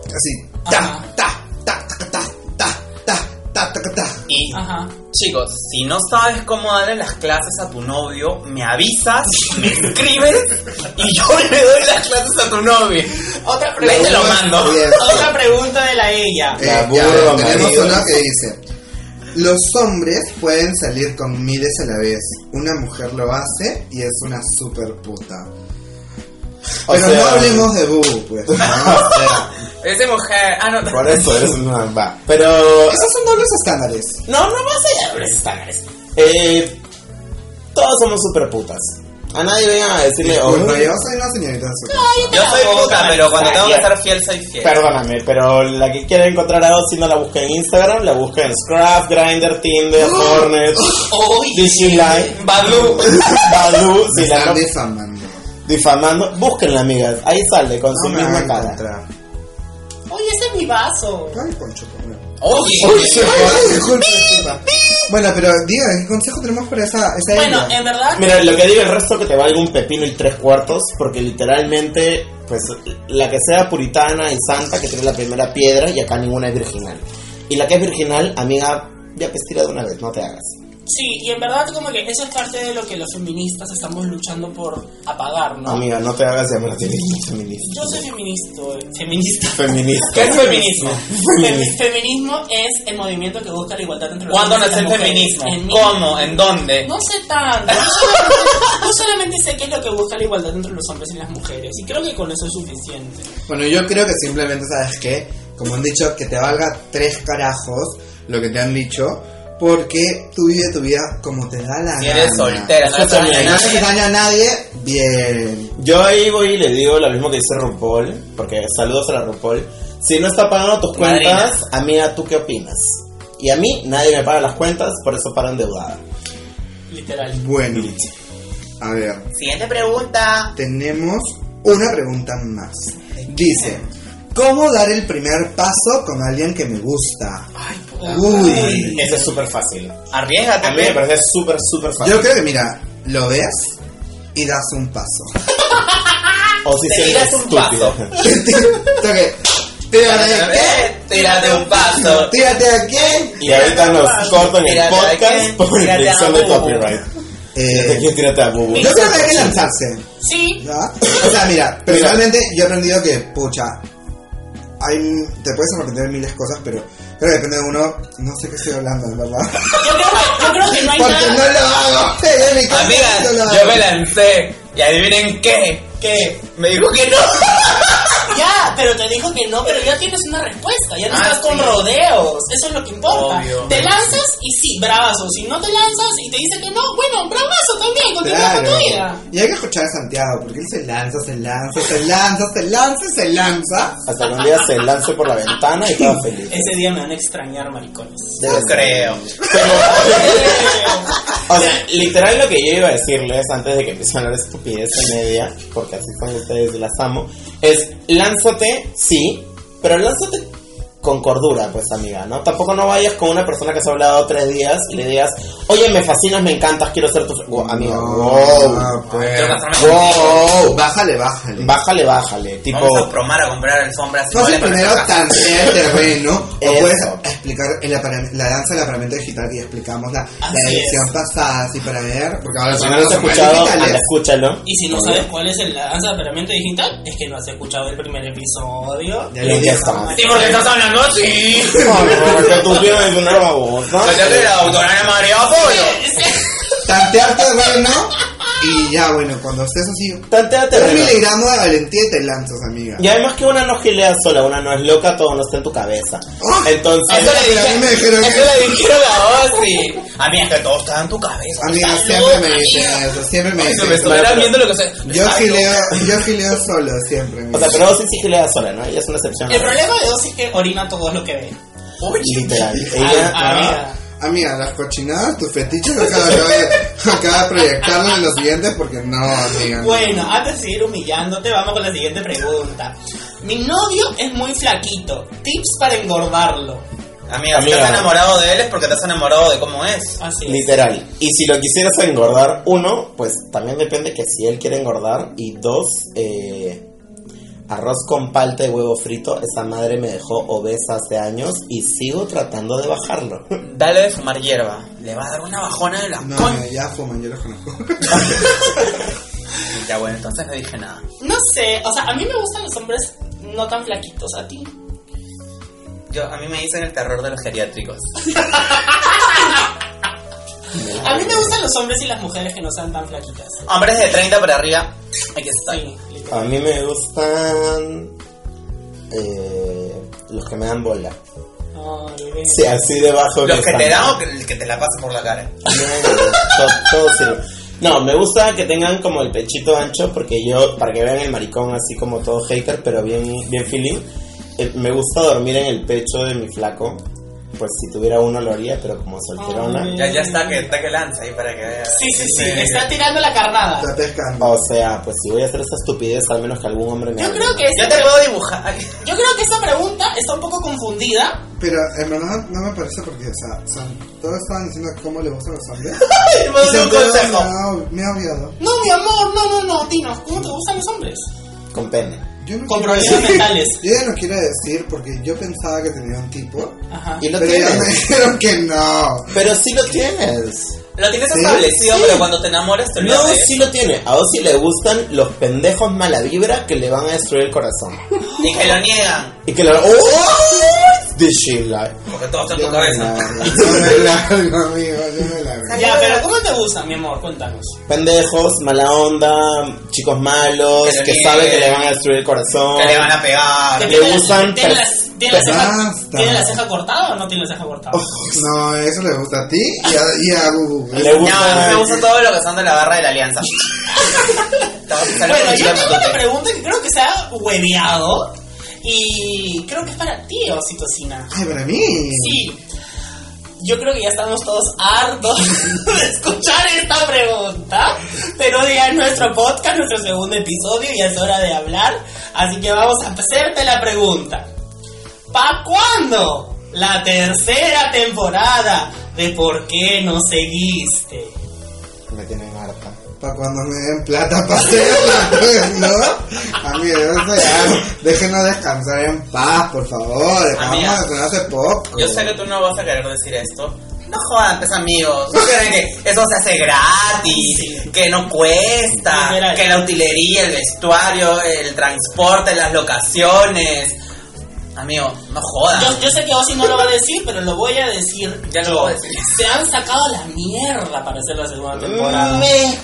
así, ta, Ajá. ta, ta, Ajá. chicos, si no sabes cómo darle las clases a tu novio, me avisas, me escribes y yo le doy las clases a tu novio. Otra pregunta. te lo mando. Otra pregunta de la ella. Eh, La ya, burro, tenemos una que dice, los hombres pueden salir con miles a la vez. Una mujer lo hace y es una super puta. O Pero sea- no hablemos de Boo, pues. ¿no? O sea, Es de mujer. Ah, no. Por eso eres una va. Pero. esos son dobles estándares. No, no vas a los estándares. Eh, todos somos super putas. A nadie vengan a decirle, oh, yo soy una señorita super. Yo soy puta, pero cuando tengo que estar fiel, soy fiel. Perdóname, pero la que quiera encontrar a Ozzy no la busca en Instagram, la busca en Scrap, Grindr, Tinder, Hornet, Uy, DC Live, Badoo. Badoo, si la están difamando. Búsquenla, amigas. Ahí sale con su misma cara. Oye, ese es mi vaso. Ay, Poncho. Oye. Ay, disculpa, disculpa. Bueno, pero diga, ¿qué consejo tenemos para esa, esa Bueno, en verdad, Mira, lo que diga el resto que te valga un pepino y tres cuartos, porque literalmente, pues, la que sea puritana y santa, que tiene la primera piedra, y acá ninguna es virginal. Y la que es virginal, amiga, ya pues tira de una vez, no te hagas. Sí, y en verdad como que eso es parte de lo que los feministas estamos luchando por apagar, ¿no? Amiga, no te hagas llamar a ti misma feminista. Yo soy feminista. Feminista. Feminista. ¿Qué es feminismo? Fem- feminismo es el movimiento que busca la igualdad entre los ¿Cuándo hombres y nació el las mujeres. feminismo? En ¿Cómo? ¿En dónde? No sé tanto. Yo solamente, yo solamente sé qué es lo que busca la igualdad entre los hombres y las mujeres. Y creo que con eso es suficiente. Bueno, yo creo que simplemente, ¿sabes qué? Como han dicho, que te valga tres carajos lo que te han dicho, porque tú vives tu vida como te da la Si gana. eres soltera, no No a haces daño a nadie, bien. Yo ahí voy y le digo lo mismo que dice RuPaul, porque saludos a la RuPaul. Si no está pagando tus Madrina. cuentas, amiga, ¿tú qué opinas? Y a mí nadie me paga las cuentas, por eso paro endeudada. Literal. Bueno, a ver, Siguiente pregunta. tenemos una pregunta más. Dice, ¿Cómo dar el primer paso con alguien que me gusta? Uy. Ese es súper fácil. Arriesgate. A mí me pe. parece súper, súper fácil. Yo creo que, mira, lo ves y das un paso. o si Te sientes tiras un estúpido. Toque, Tírate de Eh, Tírate un paso. Tírate a quién. Y ahorita nos cortan el podcast por infracción de copyright. Eh, yo creo que hay que lanzarse. Sí, ¿ya? O sea, mira, personalmente yo he aprendido que, pucha, hay, te puedes de miles de cosas, pero que depende de uno. No sé qué estoy hablando, en verdad. yo creo, yo creo que no hay Porque nada. no lo hago. En mi casa no Amiga, lo yo hago. me lancé. Y adivinen qué. ¿Qué? Me dijo que no. Ya, pero te dijo que no, pero ya tienes una respuesta. Ya no Ah, estás con sí. rodeos. Eso es lo que importa. Obvio. Te lanzas y sí, bravazo. Si no te lanzas y te dice que no, bueno, bravazo también. Continúa con tu vida. Y hay que escuchar a Santiago, porque él se lanza, se lanza, se lanza, se lanza, se lanza. Hasta que un día se lance por la ventana y estaba feliz. Ese día me van a extrañar, maricones. No ser. creo. O sea, literal lo que yo iba a decirles antes de que empiecen a hablar de estupidez en media, porque así son ustedes y las amo, es lánzate, sí, pero lánzate con cordura, pues amiga, ¿no? Tampoco no vayas con una persona que se ha hablado tres días y le digas, oye, me fascinas, me encantas, quiero ser tu... fr-". Wow, amiga, wow, No, pues. Wow, Bájale, bájale. bájale, bájale, tipo... Vamos a promar a comprar alfombras. Entonces iguales primero tantear el terreno o puedes explicar el la danza del aparamento digital y explicamos la, edición es. pasada así para ver porque ahora Si no lo has escuchado, anda, escúchalo. Y si no sabes cuál es el- la danza de apareamiento digital, es que no has escuchado el primer episodio. Ya Y lo ya. Sí, porque estás hablando así. Oh, que tú tienes una babosa. Cállate la doctora Ana María Polo. tantear terreno y ya bueno cuando estés así Tanteate un reloj. miligramo de valentía y te lanzas amiga Y además que una no gilea sola, una no es loca, todo no está en tu cabeza. Oh. Entonces, Eso le Pero a mí me dijeron dije, que- eso le dijeron a Ozzy. Amiga, es que todo está en tu cabeza. amiga siempre loca, me dicen amiga. eso siempre me dicen me eso. estuviera viendo lo que se. yo gileo yo gileo solo siempre amiga. o sea, pero vos sí gilea sola, ¿no? Ella es una excepción. El problema de dos es que orina todo lo que ve. Literal. Ella, Ah, amiga. Las cochinadas, tus fetiches acaba de, acaba de proyectarlo en los siguientes porque no, amiga. no. Bueno, antes de seguir humillándote, vamos con la siguiente pregunta. Mi novio es muy flaquito. Tips para engordarlo. Amiga, si Amiga. estás enamorado de él es porque estás enamorado de cómo es. Así es. literal. Y si lo quisieras engordar, uno, pues también depende que si él quiere engordar. Y dos, eh, arroz con palta y huevo frito. Esa madre me dejó obesa hace años y sigo tratando de bajarlo. Dale de fumar hierba. Le va a dar una bajona de la No, con- ya fuman, yo los conozco. Ya bueno, entonces no dije nada. No sé, o sea, a mí me gustan los hombres no tan flaquitos, a ti. Yo, a mí me dicen el terror de los geriátricos. A mí me gustan los hombres y las mujeres que no sean tan flaquitas. Hombres de 30 para arriba. Que. A mí me gustan eh, los que me dan bola. Bebé. Sí, así debajo. Los que te están. dan o que, el que te la pasen por la cara. todo, todo sirve. No, me gusta que tengan como el pechito ancho porque yo, para que vean el maricón así como todo hater, pero bien, bien feeling, eh, me gusta dormir en el pecho de mi flaco. Pues si tuviera uno lo haría, pero como solterona. Ay. Ya, ya está que, está que lanza ahí para que veas. Sí, sí, sí, está tirando la carnada. Está pescando. O sea, pues si voy a hacer esa estupidez, al menos que algún hombre me Yo creo que esa Yo te puedo dibujar. Yo creo que esta pregunta está un poco confundida. Pero en verdad no me parece porque, o sea, son, todos estaban diciendo cómo le gustan los hombres. Y un consejo. me ha- me ha odiado. No, mi amor, no, no, no, dinos, ¿cómo te gustan los hombres? Con pene. Yo no Con problemas decir- mentales. Yo ya no quiero decir porque yo pensaba que tenía un tipo. Ajá. Y lo Pero ya me dijeron que no. Pero sí lo tienes. Lo tienes Sí, establecido, sí. pero cuando te enamores te olvidas No, sí lo tiene. A Ozzy le gustan los pendejos mala vibra que le van a destruir el corazón. Y que lo niegan. Y que le ¡Oh! This shit, like. Porque todo está en tu cabeza. yo me largo, amigo, yo me largo. Ya, pero ¿cómo te gustan, mi amor? Cuéntanos. Pendejos, mala onda, chicos malos, Que saben que le van a destruir el corazón. Que le van a pegar. Le ¿Tiene la- gustan ¿Tiene la, pers- tiene la ceja, Basta. ¿Tiene la ceja cortada o no tiene la ceja cortada? No, eso le gusta a ti y a, y a Gugu. Le No, gusta- a mí me gusta todo lo que son de la barra de la alianza. Te vas a salir Bueno, yo tengo una pregunta que creo que se ha hueveado y creo que es para ti, Osito Sina. Ay, para mí. Sí. yo creo que ya estamos todos hartos de escuchar esta pregunta, pero ya es nuestro podcast, nuestro segundo episodio y es hora de hablar, así que vamos a hacerte la pregunta. ¿Pa' cuándo la tercera temporada de por qué no seguiste? Me tienen harta. Para cuando me den plata para hacerla, pues, ¿no? Amigos, eso ya, déjenos descansar en paz, por favor. Acabamos de hacer hace poco. Yo sé que tú no vas a querer decir esto. No jodan, pues amigos. No crean que eso se hace gratis, que no cuesta, Literal. que la utilería, el vestuario, el transporte, las locaciones. Amigo, no jodan. Yo, yo sé que Ozzy no lo va a decir, pero lo voy a decir. Ya lo voy a decir. Se han sacado la mierda para hacer la segunda temporada. Me-.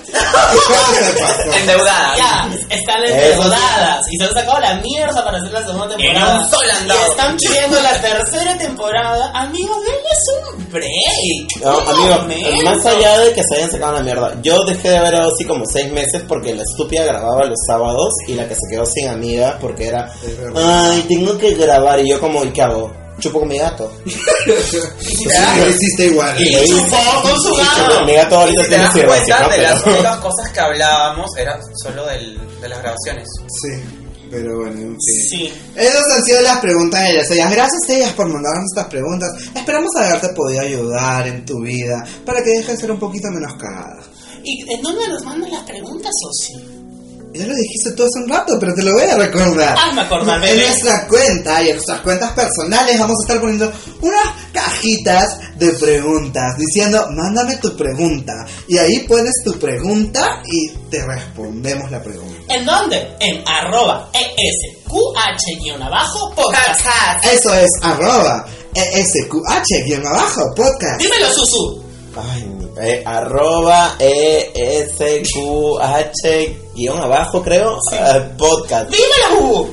Endeudadas. Ya, están Eso endeudadas y se han sacado la mierda para hacer la segunda temporada. un sol han y están pidiendo la tercera temporada. Amigos, denles un break. No, amigo, momento. más allá de que se hayan sacado la mierda, yo dejé de ver a Ozzy como seis meses porque la estúpida grababa los sábados y la que se quedó sin amiga porque era, ay, tengo que grabar y yo como, ¿y qué hago? Chupo con mi gato. Sí, lo hiciste igual. Y lo hice. chupó con su gato. chupo, Mi gato Y ahorita si te das cuenta ¿no? de las Pero- únicas cosas que hablábamos era solo del, de las grabaciones. Sí, pero bueno, en fin. Sí. Esas han sido las preguntas de ellas. Ellas, Gracias a ellas por mandarnos estas preguntas. Esperamos haberte podido ayudar en tu vida para que dejes de ser un poquito menos cagada. ¿Y en dónde nos mandan las preguntas, Ozzy? Ya lo dijiste tú hace un rato, pero te lo voy a recordar. Hazme acordar, En nuestra cuenta y en nuestras cuentas personales vamos a estar poniendo unas cajitas de preguntas diciendo, mándame tu pregunta. Y ahí pones tu pregunta y te respondemos la pregunta. ¿En dónde? En arroba ESQH-podcast. Eso es arroba ESQH-podcast. Dímelo, Susu. Ay, mi- eh, arroba ESQH guion abajo, creo, Sí. eh, podcast. Dímelo, Bubu.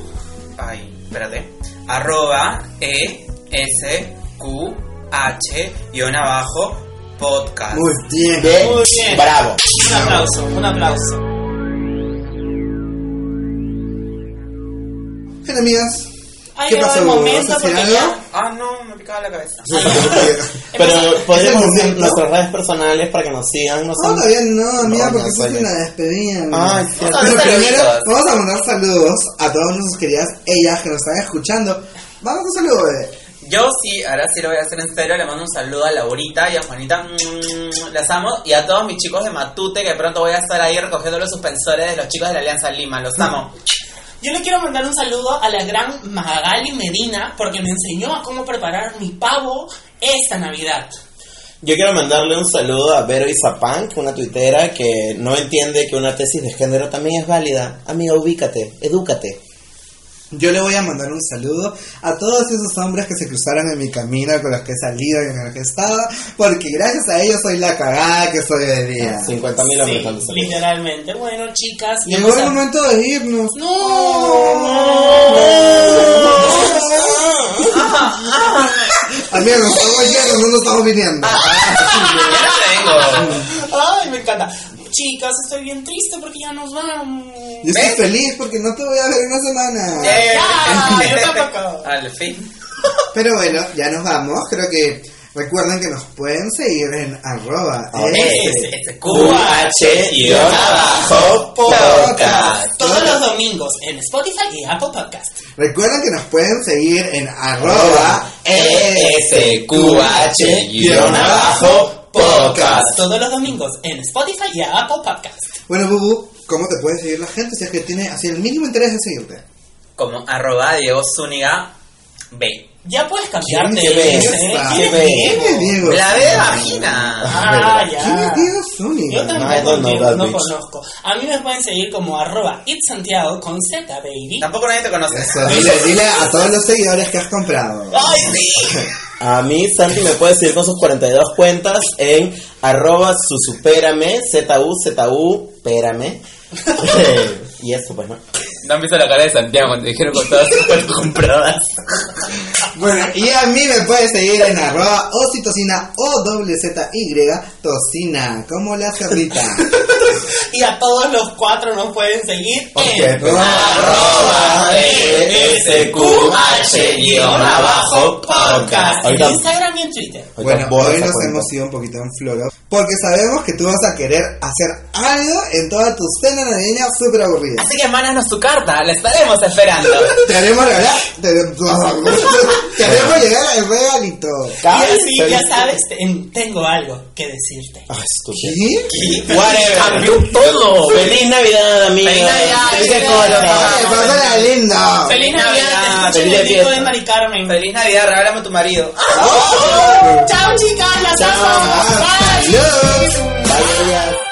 Ay, espérate. Arroba E S Q H guion abajo podcast. Muy bien. Bien, Muy bien. bravo. Un aplauso, un aplauso. Bien, amigas. ¿Qué pasó? ¿Vas a momento hacer algo? Ah, no, me picaba la cabeza. Pero podríamos ¿Es el decir nuestras redes personales para que nos sigan. No, No, todavía no, No, porque eso es una despedida. Ay. Pero primero vamos a mandar saludos a todas nuestras queridas ellas que nos están escuchando. Vamos un saludo, bebé. Yo sí, ahora sí lo voy a hacer en serio. Le mando un saludo a Laurita y a Juanita. mm, Las amo. Y a todos mis chicos de Matute, que pronto voy a estar ahí recogiendo los suspensores de los chicos de la Alianza Lima. Los amo. Yo le quiero mandar un saludo a la gran Magali Medina porque me enseñó a cómo preparar mi pavo esta Navidad. Yo quiero mandarle un saludo a Vero Izapán, una tuitera que no entiende que una tesis de género también es válida. Amiga, ubícate, edúcate. Yo le voy a mandar un saludo a todos esos hombres que se cruzaron en mi camino, con los que he salido y en los que he estado, porque gracias a ellos soy la cagada que soy de día. 50 mil Sí, hombres saludos. literalmente. Bueno, chicas, Llegó el a- momento de irnos. Amigos, nos estamos yendo, no nos estamos viniendo. Tengo. Ay, me encanta. Chicas, estoy bien triste porque ya nos vamos. Yo estoy ¿Ves? feliz porque no te voy a ver en una semana. Ya, yo tampoco. Al fin. Pero bueno, ya nos vamos. Creo que recuerden que nos pueden seguir en arroba y abajo podcast. Todos los domingos en Spotify y Apple Podcast. Recuerden que nos pueden seguir en arroba SQH guion abajo podcast. Todos los domingos en Spotify y Apple Podcast. Bueno, Bubu, ¿cómo te puede seguir la gente si es que tiene así el mínimo interés de seguirte? Como arroba Diego Zúñiga B. Ya puedes cambiarte. ¿Quién te ¿eh? ves? ¿Quién ¿Qué es ves? Diego? ¿Quién es Diego? La B de vagina. Ah, ¿Quién ya. es Diego Zúñiga? Yo tampoco Diego, no conozco. A mí me pueden seguir como arroba itsantiago con Z, baby. Tampoco nadie te conoce. Eso, dile, dile a todos los seguidores que has comprado. ¡Ay, sí! A mí, Santi me puede seguir con sus 42 cuentas en arroba susupérame, Z-U-Z-U, pérame. y eso, pues, ¿no? No han visto la cara de Santiago cuando dijeron con todas sus cuentas compradas. Bueno, y a mí me puedes seguir en arroba ocitocina o doble Z Y tocina, como la cerdita. Y a todos los cuatro nos pueden seguir en pues. arroba abajo podcast. En Instagram y en Twitter. Bueno, hoy nos cuenta. hemos ido un poquito en floro porque sabemos que tú vas a querer hacer algo en toda tu cena navideña súper aburrida. Así que mándanos tu carta, la estaremos esperando. Te haremos regalar, te, haremos llegar el regalito. Y así, ya sabes, ten- tengo algo que decirte. Ah, estúpido. ¿Sí? Whatever. Cambió todo. Feliz Navidad, amigos. Feliz Navidad, feliz cosas. ¡Ay, pásala lindo! Feliz Navidad, Navidad, te feliz fiesta. de Mari Carmen. Feliz Navidad, regálame a tu marido. Chao chicas, las amo. Bye. Bye,